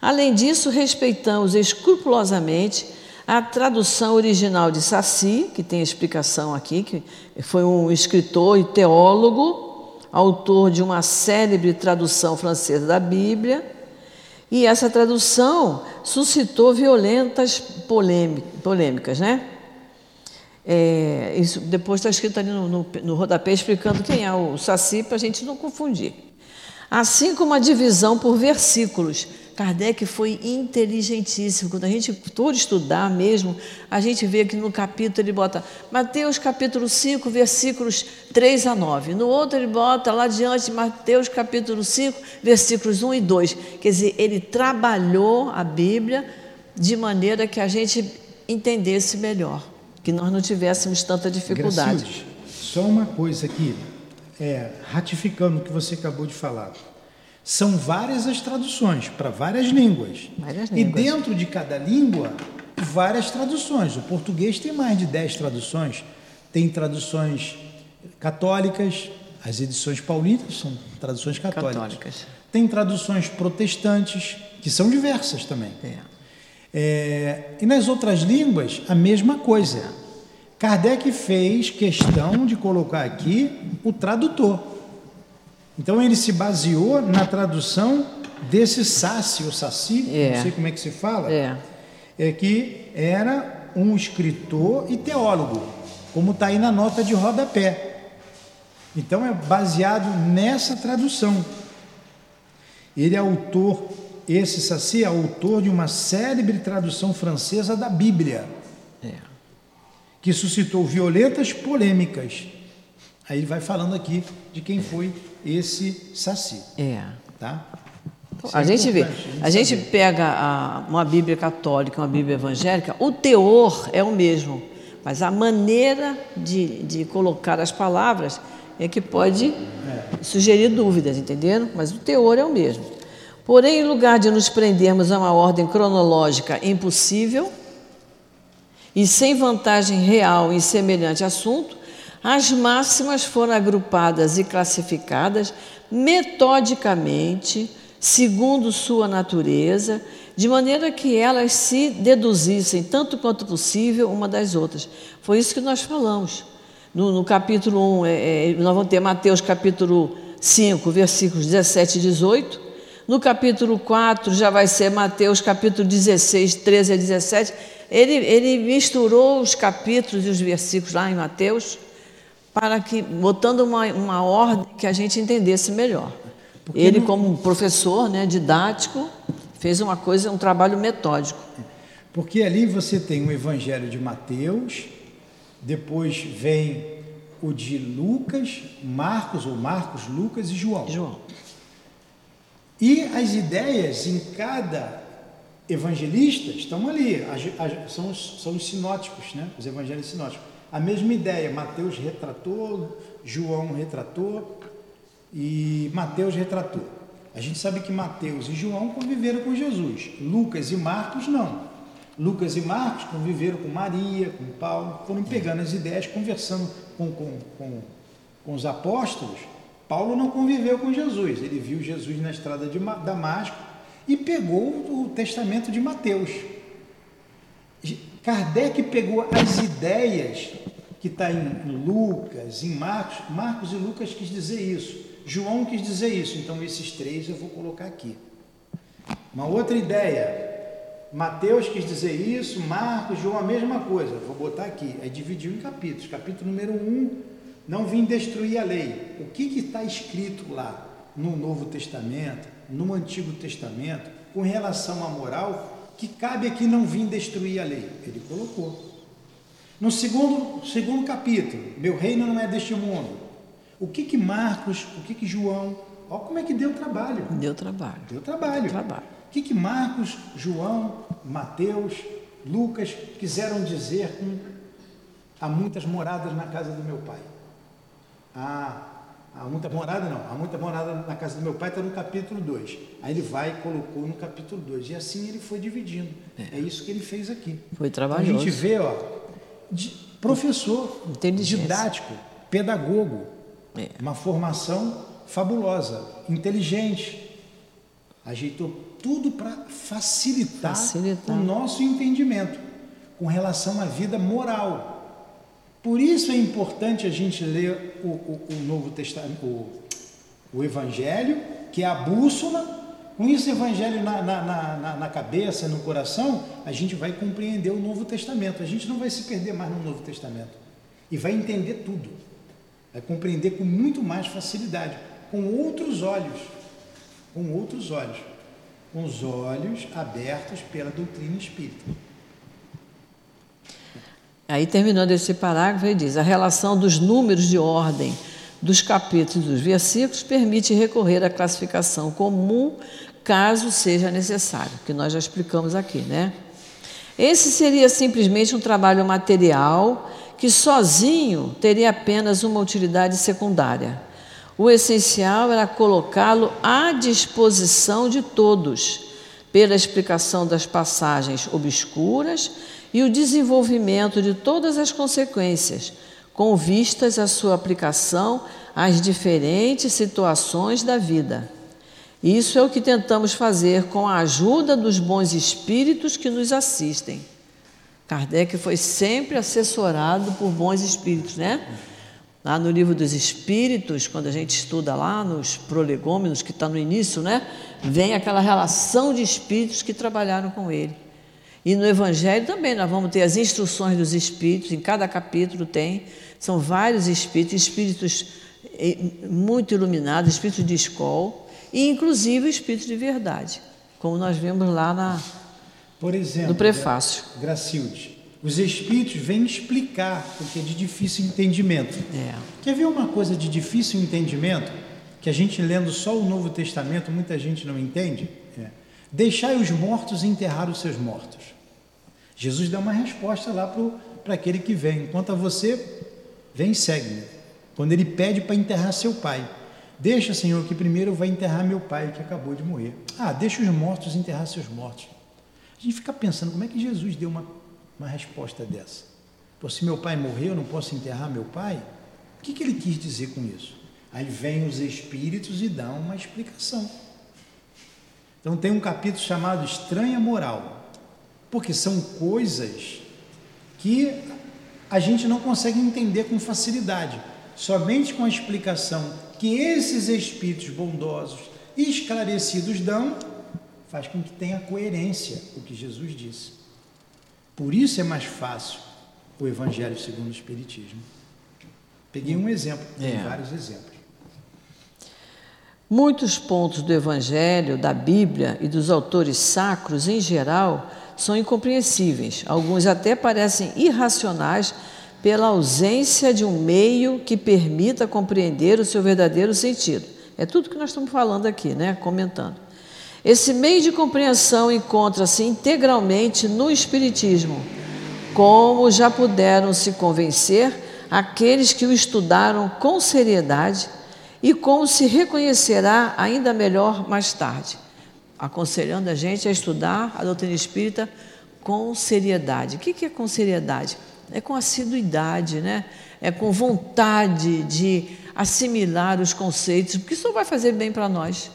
Além disso, respeitamos escrupulosamente a tradução original de Saci, que tem explicação aqui, que foi um escritor e teólogo, autor de uma célebre tradução francesa da Bíblia. E essa tradução suscitou violentas polêmi- polêmicas, né? É, isso depois está escrito ali no, no, no rodapé explicando quem é o Saci, para a gente não confundir. Assim como a divisão por versículos. Kardec foi inteligentíssimo. Quando a gente for estudar mesmo, a gente vê que no capítulo ele bota Mateus capítulo 5, versículos 3 a 9. No outro ele bota lá adiante Mateus capítulo 5, versículos 1 e 2. Quer dizer, ele trabalhou a Bíblia de maneira que a gente entendesse melhor, que nós não tivéssemos tanta dificuldade. Gracildes, só uma coisa aqui, é, ratificando o que você acabou de falar. São várias as traduções para várias línguas. Várias E línguas. dentro de cada língua, várias traduções. O português tem mais de 10 traduções. Tem traduções católicas, as edições paulinas são traduções católicas. Católicas. Tem traduções protestantes, que são diversas também. É. É, e nas outras línguas, a mesma coisa. Kardec fez questão de colocar aqui o tradutor. Então ele se baseou na tradução desse Sassi, ou Sassi, É. não sei como é que se fala, É. é que era um escritor e teólogo, como está aí na nota de rodapé. Então é baseado nessa tradução. Ele é autor, esse Sassi é autor de uma célebre tradução francesa da Bíblia, É. que suscitou violentas polêmicas. Aí ele vai falando aqui de quem foi esse Saci, É. tá? Isso A é gente vê, a gente saber. pega a- uma Bíblia católica, uma Bíblia evangélica, o teor é o mesmo, mas a maneira de, de colocar as palavras é que pode sugerir dúvidas, entenderam? Mas o teor é o mesmo. Porém, em lugar de nos prendermos a uma ordem cronológica impossível e sem vantagem real em semelhante assunto, as máximas foram agrupadas e classificadas metodicamente, segundo sua natureza, de maneira que elas se deduzissem, tanto quanto possível, uma das outras. Foi isso que nós falamos. No, no capítulo 1, é, é, nós vamos ter Mateus capítulo 5, versículos 17 e 18. No capítulo 4 já vai ser Mateus capítulo 16, 13 a 17. Ele, ele misturou os capítulos e os versículos lá em Mateus para que, botando uma, uma ordem que a gente entendesse melhor. Porque ele, não- como professor né, didático, fez uma coisa, um trabalho metódico. Porque ali você tem o Evangelho de Mateus, depois vem o de Lucas, Marcos, ou Marcos, Lucas e João. João. E as ideias em cada evangelista estão ali, as- as- são, os, são os sinóticos, né? os evangelhos sinóticos. A mesma ideia, Mateus retratou, João retratou e Mateus retratou. A gente sabe que Mateus e João conviveram com Jesus, Lucas e Marcos não. Lucas e Marcos conviveram com Maria, com Paulo, foram pegando as ideias, conversando com, com, com, com os apóstolos. Paulo não conviveu com Jesus, ele viu Jesus na estrada de Ma- Damasco e pegou o testamento de Mateus. Kardec pegou as ideias que está em Lucas, em Marcos. Marcos e Lucas quis dizer isso. João quis dizer isso. Então, esses três eu vou colocar aqui. Uma outra ideia. Mateus quis dizer isso, Marcos, João, a mesma coisa. Vou botar aqui. É dividiu em capítulos. Capítulo número 1, um, não vim destruir a lei. O que está escrito lá no Novo Testamento, no Antigo Testamento, com relação à moral, que cabe aqui não vim destruir a lei? Ele colocou. No segundo, segundo capítulo, meu reino não é deste mundo. O que que Marcos, o que que João, olha como é que deu trabalho. Deu trabalho. Deu trabalho. Deu trabalho. O que que Marcos, João, Mateus, Lucas quiseram dizer com há muitas moradas na casa do meu pai? Ah, há muita morada não, há muita morada na casa do meu pai está no capítulo 2. Aí ele vai e colocou no capítulo 2. E assim ele foi dividindo. É. é isso que ele fez aqui. Foi trabalhoso. Então a gente vê, ó, de professor, didático, pedagogo, é. uma formação fabulosa, inteligente. Ajeitou tudo para facilitar, facilitar o nosso entendimento com relação à vida moral. Por isso é importante a gente ler o, o, o Novo Testamento, o, o Evangelho, que é a bússola com esse evangelho na, na, na, na, cabeça, no coração, a gente vai compreender o Novo Testamento. A gente não vai se perder mais no Novo Testamento. E vai entender tudo. Vai compreender com muito mais facilidade, com outros olhos. Com outros olhos. Com os olhos abertos pela doutrina espírita. Aí, terminando esse parágrafo, ele diz: a relação dos números de ordem dos capítulos e dos versículos permite recorrer à classificação comum caso seja necessário, que nós já explicamos aqui, né? Esse seria simplesmente um trabalho material que sozinho teria apenas uma utilidade secundária. O essencial era colocá-lo à disposição de todos, pela explicação das passagens obscuras e o desenvolvimento de todas as consequências, com vistas à sua aplicação às diferentes situações da vida. Isso é o que tentamos fazer com a ajuda dos bons espíritos que nos assistem. Kardec foi sempre assessorado por bons espíritos, né? Lá no livro dos Espíritos, quando a gente estuda lá nos prolegômenos, que está no início, né? Vem aquela relação de espíritos que trabalharam com ele. E no Evangelho também nós vamos ter as instruções dos espíritos, em cada capítulo tem, são vários espíritos, espíritos eh, muito iluminados, espíritos de escola e inclusive o espírito de verdade, como nós vemos lá na, Por exemplo, no prefácio. Gracilde, os espíritos vêm explicar o que é de difícil entendimento. É. Quer ver uma coisa de difícil entendimento que a gente lendo só o Novo Testamento muita gente não entende? É. Deixai os mortos enterrar os seus mortos. Jesus dá uma resposta lá para aquele que vem. Enquanto a você, vem e segue-me. Quando ele pede para enterrar seu pai. Deixa, Senhor, que primeiro eu vá enterrar meu pai que acabou de morrer. Ah, deixa os mortos enterrar seus mortos. A gente fica pensando, como é que Jesus deu uma, uma resposta dessa? Pô, se meu pai morreu, eu não posso enterrar meu pai? O que, que ele quis dizer com isso? Aí vem os espíritos e dão uma explicação. Então tem um capítulo chamado Estranha Moral, porque são coisas que a gente não consegue entender com facilidade. Somente com a explicação que esses espíritos bondosos e esclarecidos dão, faz com que tenha coerência o que Jesus disse. Por isso é mais fácil o Evangelho segundo o Espiritismo. Peguei um exemplo, tem é. vários exemplos. Muitos pontos do Evangelho, da Bíblia e dos autores sacros em geral são incompreensíveis. Alguns até parecem irracionais pela ausência de um meio que permita compreender o seu verdadeiro sentido. É tudo que nós estamos falando aqui, né? Comentando. Esse meio de compreensão encontra-se integralmente no Espiritismo, como já puderam se convencer aqueles que o estudaram com seriedade e como se reconhecerá ainda melhor mais tarde, aconselhando a gente a estudar a doutrina espírita com seriedade. O que é com seriedade? é com assiduidade, né? é com vontade de assimilar os conceitos, porque isso vai fazer bem para nós.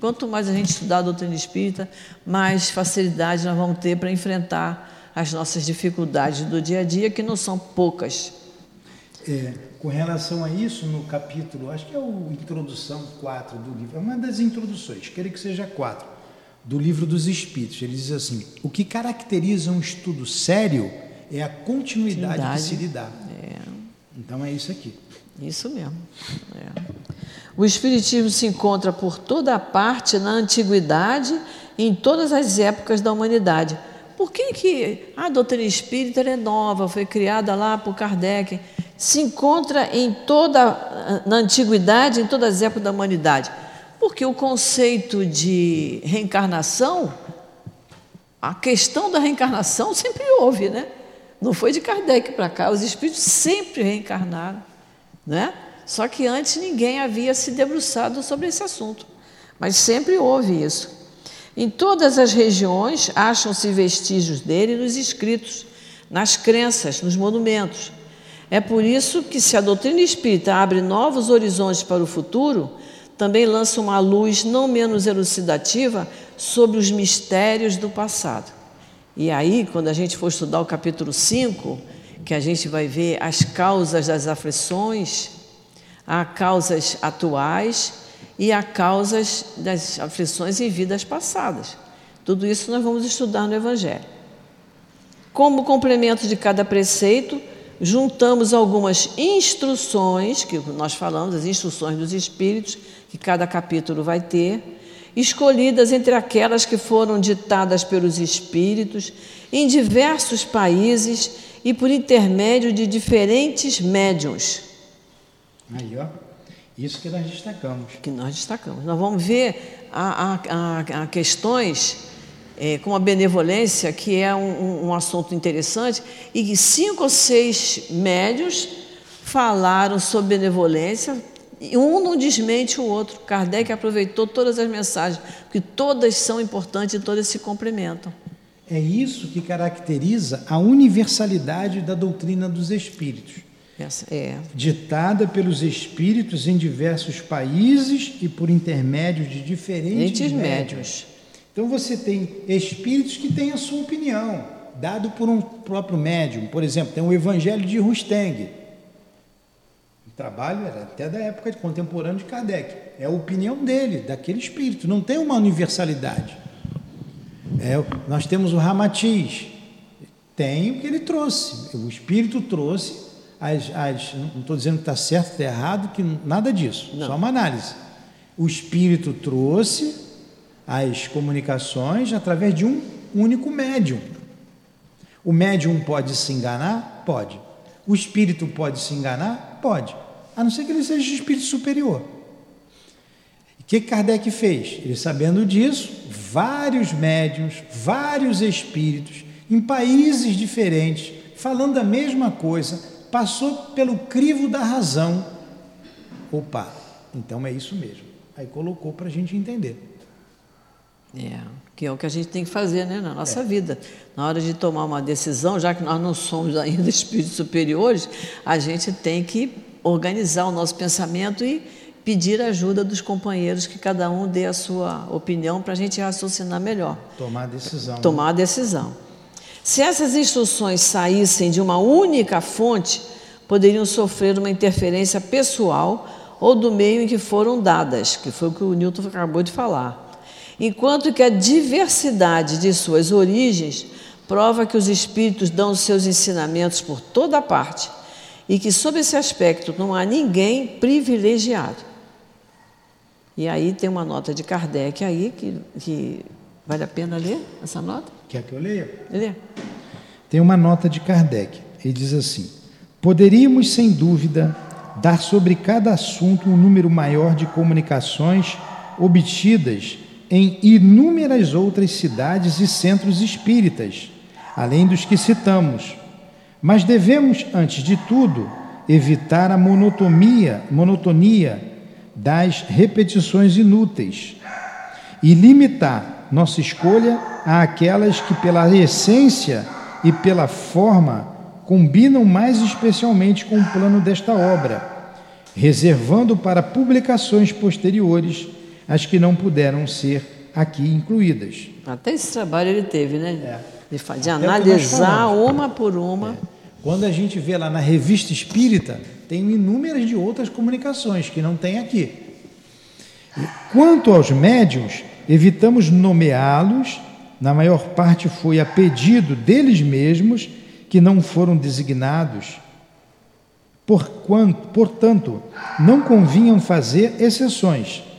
Quanto mais a gente estudar a doutrina espírita, mais facilidade nós vamos ter para enfrentar as nossas dificuldades do dia a dia, que não são poucas. É, com relação a isso, no capítulo, acho que é o introdução 4 do livro, é uma das introduções, queria que seja 4, do livro dos Espíritos. Ele diz assim: o que caracteriza um estudo sério é a continuidade que se lhe dá. É. Então é isso aqui. Isso mesmo. É. O Espiritismo se encontra por toda parte na antiguidade, em todas as épocas da humanidade. Por que, que a doutrina espírita é nova, foi criada lá por Kardec? Se encontra em toda na antiguidade, em todas as épocas da humanidade. Porque o conceito de reencarnação, a questão da reencarnação sempre houve, né? Não foi de Kardec para cá, os espíritos sempre reencarnaram, né? Só que antes ninguém havia se debruçado sobre esse assunto, mas sempre houve isso. Em todas as regiões acham-se vestígios dele nos escritos, nas crenças, nos monumentos. É por isso que, se a doutrina espírita abre novos horizontes para o futuro, também lança uma luz não menos elucidativa sobre os mistérios do passado. E aí, quando a gente for estudar o capítulo 5, que a gente vai ver as causas das aflições, há causas atuais e há causas das aflições em vidas passadas. Tudo isso nós vamos estudar no Evangelho. Como complemento de cada preceito, juntamos algumas instruções, que nós falamos, as instruções dos Espíritos, que cada capítulo vai ter, escolhidas entre aquelas que foram ditadas pelos Espíritos em diversos países e por intermédio de diferentes médiums. Aí, ó. Isso que nós destacamos. Que nós destacamos. Nós vamos ver a, a, a questões é, com a benevolência, que é um, um, assunto interessante, e que cinco ou seis médios falaram sobre benevolência, e um não desmente o outro. Kardec aproveitou todas as mensagens, porque todas são importantes e todas se complementam. É isso que caracteriza a universalidade da doutrina dos espíritos. Essa é. Ditada pelos espíritos em diversos países e por intermédio de diferentes médios. Então você tem espíritos que têm a sua opinião, dado por um próprio médium. Por exemplo, tem o Evangelho de Rusteng. O trabalho era até da época contemporânea de Kardec. É a opinião dele, daquele espírito. Não tem uma universalidade. É, nós temos o Ramatiz. Tem o que ele trouxe. O espírito trouxe as, as não estou dizendo que está certo, está errado, que nada disso, não. só uma análise. O Espírito trouxe as comunicações através de um único médium. O médium pode se enganar? Pode. O espírito pode se enganar? Pode. A não ser que ele seja de espírito superior. O que Kardec fez? Ele, sabendo disso, vários médiums, vários espíritos, em países diferentes, falando a mesma coisa, passou pelo crivo da razão. Opa, então é isso mesmo. Aí colocou para a gente entender. É, que é o que a gente tem que fazer né, na nossa é. vida. Na hora de tomar uma decisão, já que nós não somos ainda *laughs* espíritos superiores, a gente tem que organizar o nosso pensamento e pedir ajuda dos companheiros, que cada um dê a sua opinião para a gente raciocinar melhor. Tomar a decisão. Tomar a decisão. Se essas instruções saíssem de uma única fonte, poderiam sofrer uma interferência pessoal ou do meio em que foram dadas, que foi o que o Newton acabou de falar. Enquanto que a diversidade de suas origens prova que os espíritos dão os seus ensinamentos por toda parte e que, sob esse aspecto, não há ninguém privilegiado. E aí tem uma nota de Kardec aí que, que vale a pena ler essa nota? Quer que eu leia? Lê. Tem uma nota de Kardec. Ele diz assim: Poderíamos, sem dúvida, dar sobre cada assunto um número maior de comunicações obtidas em inúmeras outras cidades e centros espíritas, além dos que citamos. Mas devemos, antes de tudo, evitar a monotonia, monotonia das repetições inúteis e limitar nossa escolha àquelas que, pela essência e pela forma, combinam mais especialmente com o plano desta obra, reservando para publicações posteriores as que não puderam ser aqui incluídas. Até esse trabalho ele teve, né? É. De, de analisar uma por uma. É. Quando a gente vê lá na revista espírita, tem inúmeras de outras comunicações que não tem aqui. Quanto aos médiums, evitamos nomeá-los, na maior parte foi a pedido deles mesmos, que não foram designados. Portanto, não convinham fazer exceções.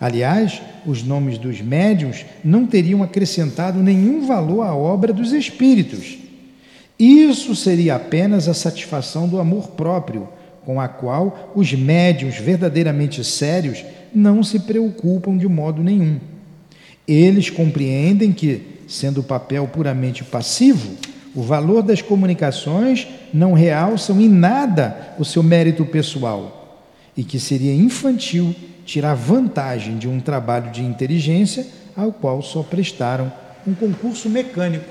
Aliás, os nomes dos médiuns não teriam acrescentado nenhum valor à obra dos espíritos. Isso seria apenas a satisfação do amor próprio, com a qual os médiuns verdadeiramente sérios não se preocupam de modo nenhum. Eles compreendem que, sendo o papel puramente passivo, o valor das comunicações não realçam em nada o seu mérito pessoal e que seria infantil tirar vantagem de um trabalho de inteligência ao qual só prestaram um concurso mecânico.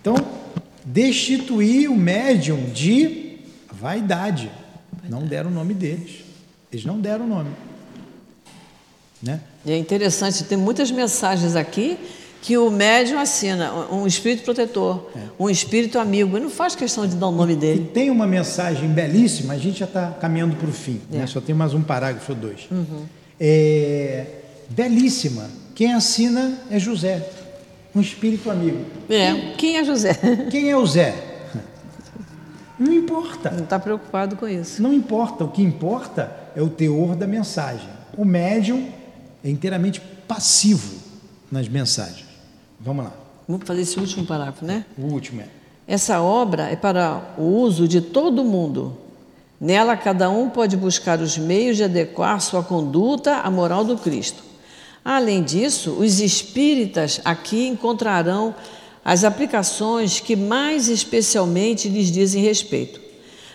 Então, destituir o médium de vaidade. Não deram o nome deles. Eles não deram o nome. Né? É interessante, tem muitas mensagens aqui que o médium assina, um espírito protetor, é. um espírito amigo. Ele não faz questão de dar o nome dele. E tem uma mensagem belíssima, a gente já está caminhando para o fim, é. né? só tem mais um parágrafo ou dois. Uhum. É, belíssima. Quem assina é José, um espírito amigo. É. Quem é José? *laughs* Quem é o Zé? Não importa. Não está preocupado com isso. Não importa. O que importa é o teor da mensagem. O médium é inteiramente passivo nas mensagens. Vamos lá. Vamos fazer esse último parágrafo, né? O último é. Essa obra é para o uso de todo mundo. Nela, cada um pode buscar os meios de adequar sua conduta à moral do Cristo. Além disso, os espíritas aqui encontrarão as aplicações que mais especialmente lhes dizem respeito.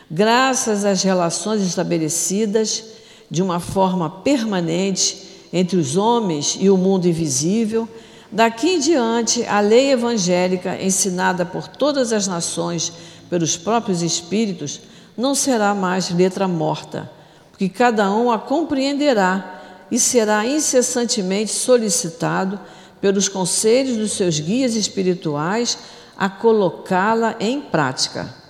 Graças às relações estabelecidas de uma forma permanente entre os homens e o mundo invisível, Daqui em diante, a lei evangélica, ensinada por todas as nações pelos próprios Espíritos, não será mais letra morta, porque cada um a compreenderá e será incessantemente solicitado pelos conselhos dos seus guias espirituais a colocá-la em prática.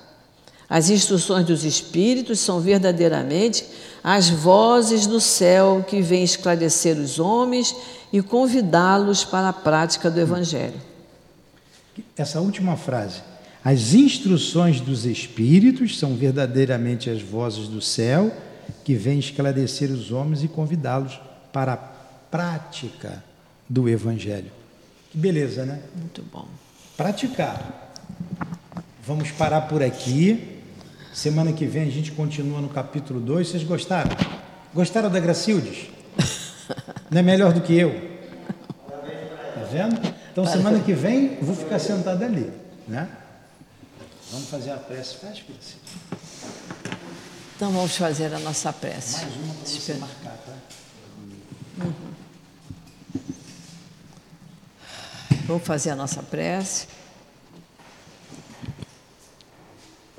As instruções dos Espíritos são verdadeiramente as vozes do céu que vêm esclarecer os homens e convidá-los para a prática do Evangelho. Essa última frase. As instruções dos Espíritos são verdadeiramente as vozes do céu que vêm esclarecer os homens e convidá-los para a prática do Evangelho. Que beleza, né? Muito bom. Praticar. Vamos parar por aqui. Semana que vem a gente continua no capítulo 2. Vocês gostaram? Gostaram da Gracildes? *laughs* Não é melhor do que eu? Tá vendo? Então semana que vem vou ficar sentado ali, né? Vamos fazer a prece, faz, Priscila. Então vamos fazer a nossa prece. Mais uma para você marcar, tá? Uhum. Vamos fazer a nossa prece.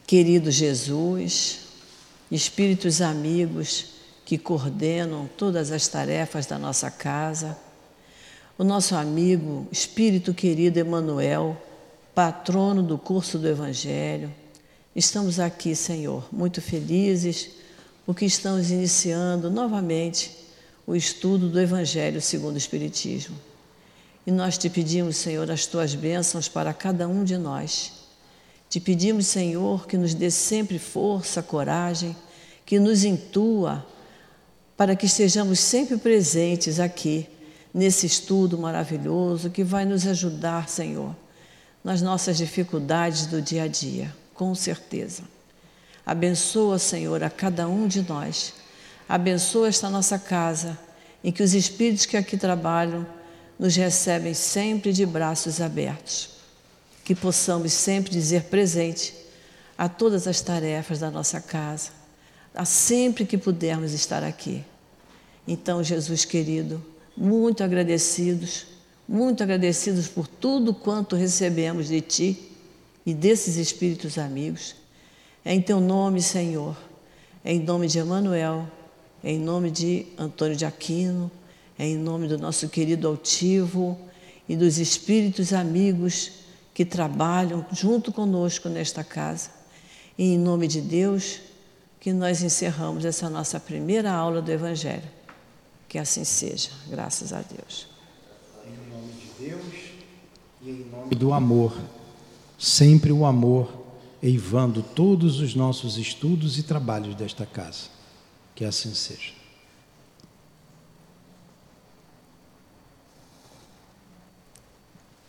Querido Jesus, espíritos amigos, que coordenam todas as tarefas da nossa casa, o nosso amigo, espírito querido Emanuel, patrono do curso do Evangelho. Estamos aqui, Senhor, muito felizes porque estamos iniciando novamente o estudo do Evangelho segundo o Espiritismo. E nós te pedimos, Senhor, as tuas bênçãos para cada um de nós. Te pedimos, Senhor, que nos dê sempre força, coragem, que nos intua para que estejamos sempre presentes aqui, nesse estudo maravilhoso que vai nos ajudar, Senhor, nas nossas dificuldades do dia a dia, com certeza. Abençoa, Senhor, a cada um de nós. Abençoa esta nossa casa, em que os espíritos que aqui trabalham nos recebem sempre de braços abertos. Que possamos sempre dizer presente a todas as tarefas da nossa casa a sempre que pudermos estar aqui. Então, Jesus querido, muito agradecidos, muito agradecidos por tudo quanto recebemos de Ti e desses espíritos amigos. É em Teu nome, Senhor, é em nome de Emanuel, é em nome de Antônio de Aquino, é em nome do nosso querido altivo e dos espíritos amigos que trabalham junto conosco nesta casa. E em nome de Deus, que nós encerramos essa nossa primeira aula do Evangelho. Que assim seja, graças a Deus. Em nome de Deus e em nome do amor, sempre o amor eivando todos os nossos estudos e trabalhos desta casa. Que assim seja.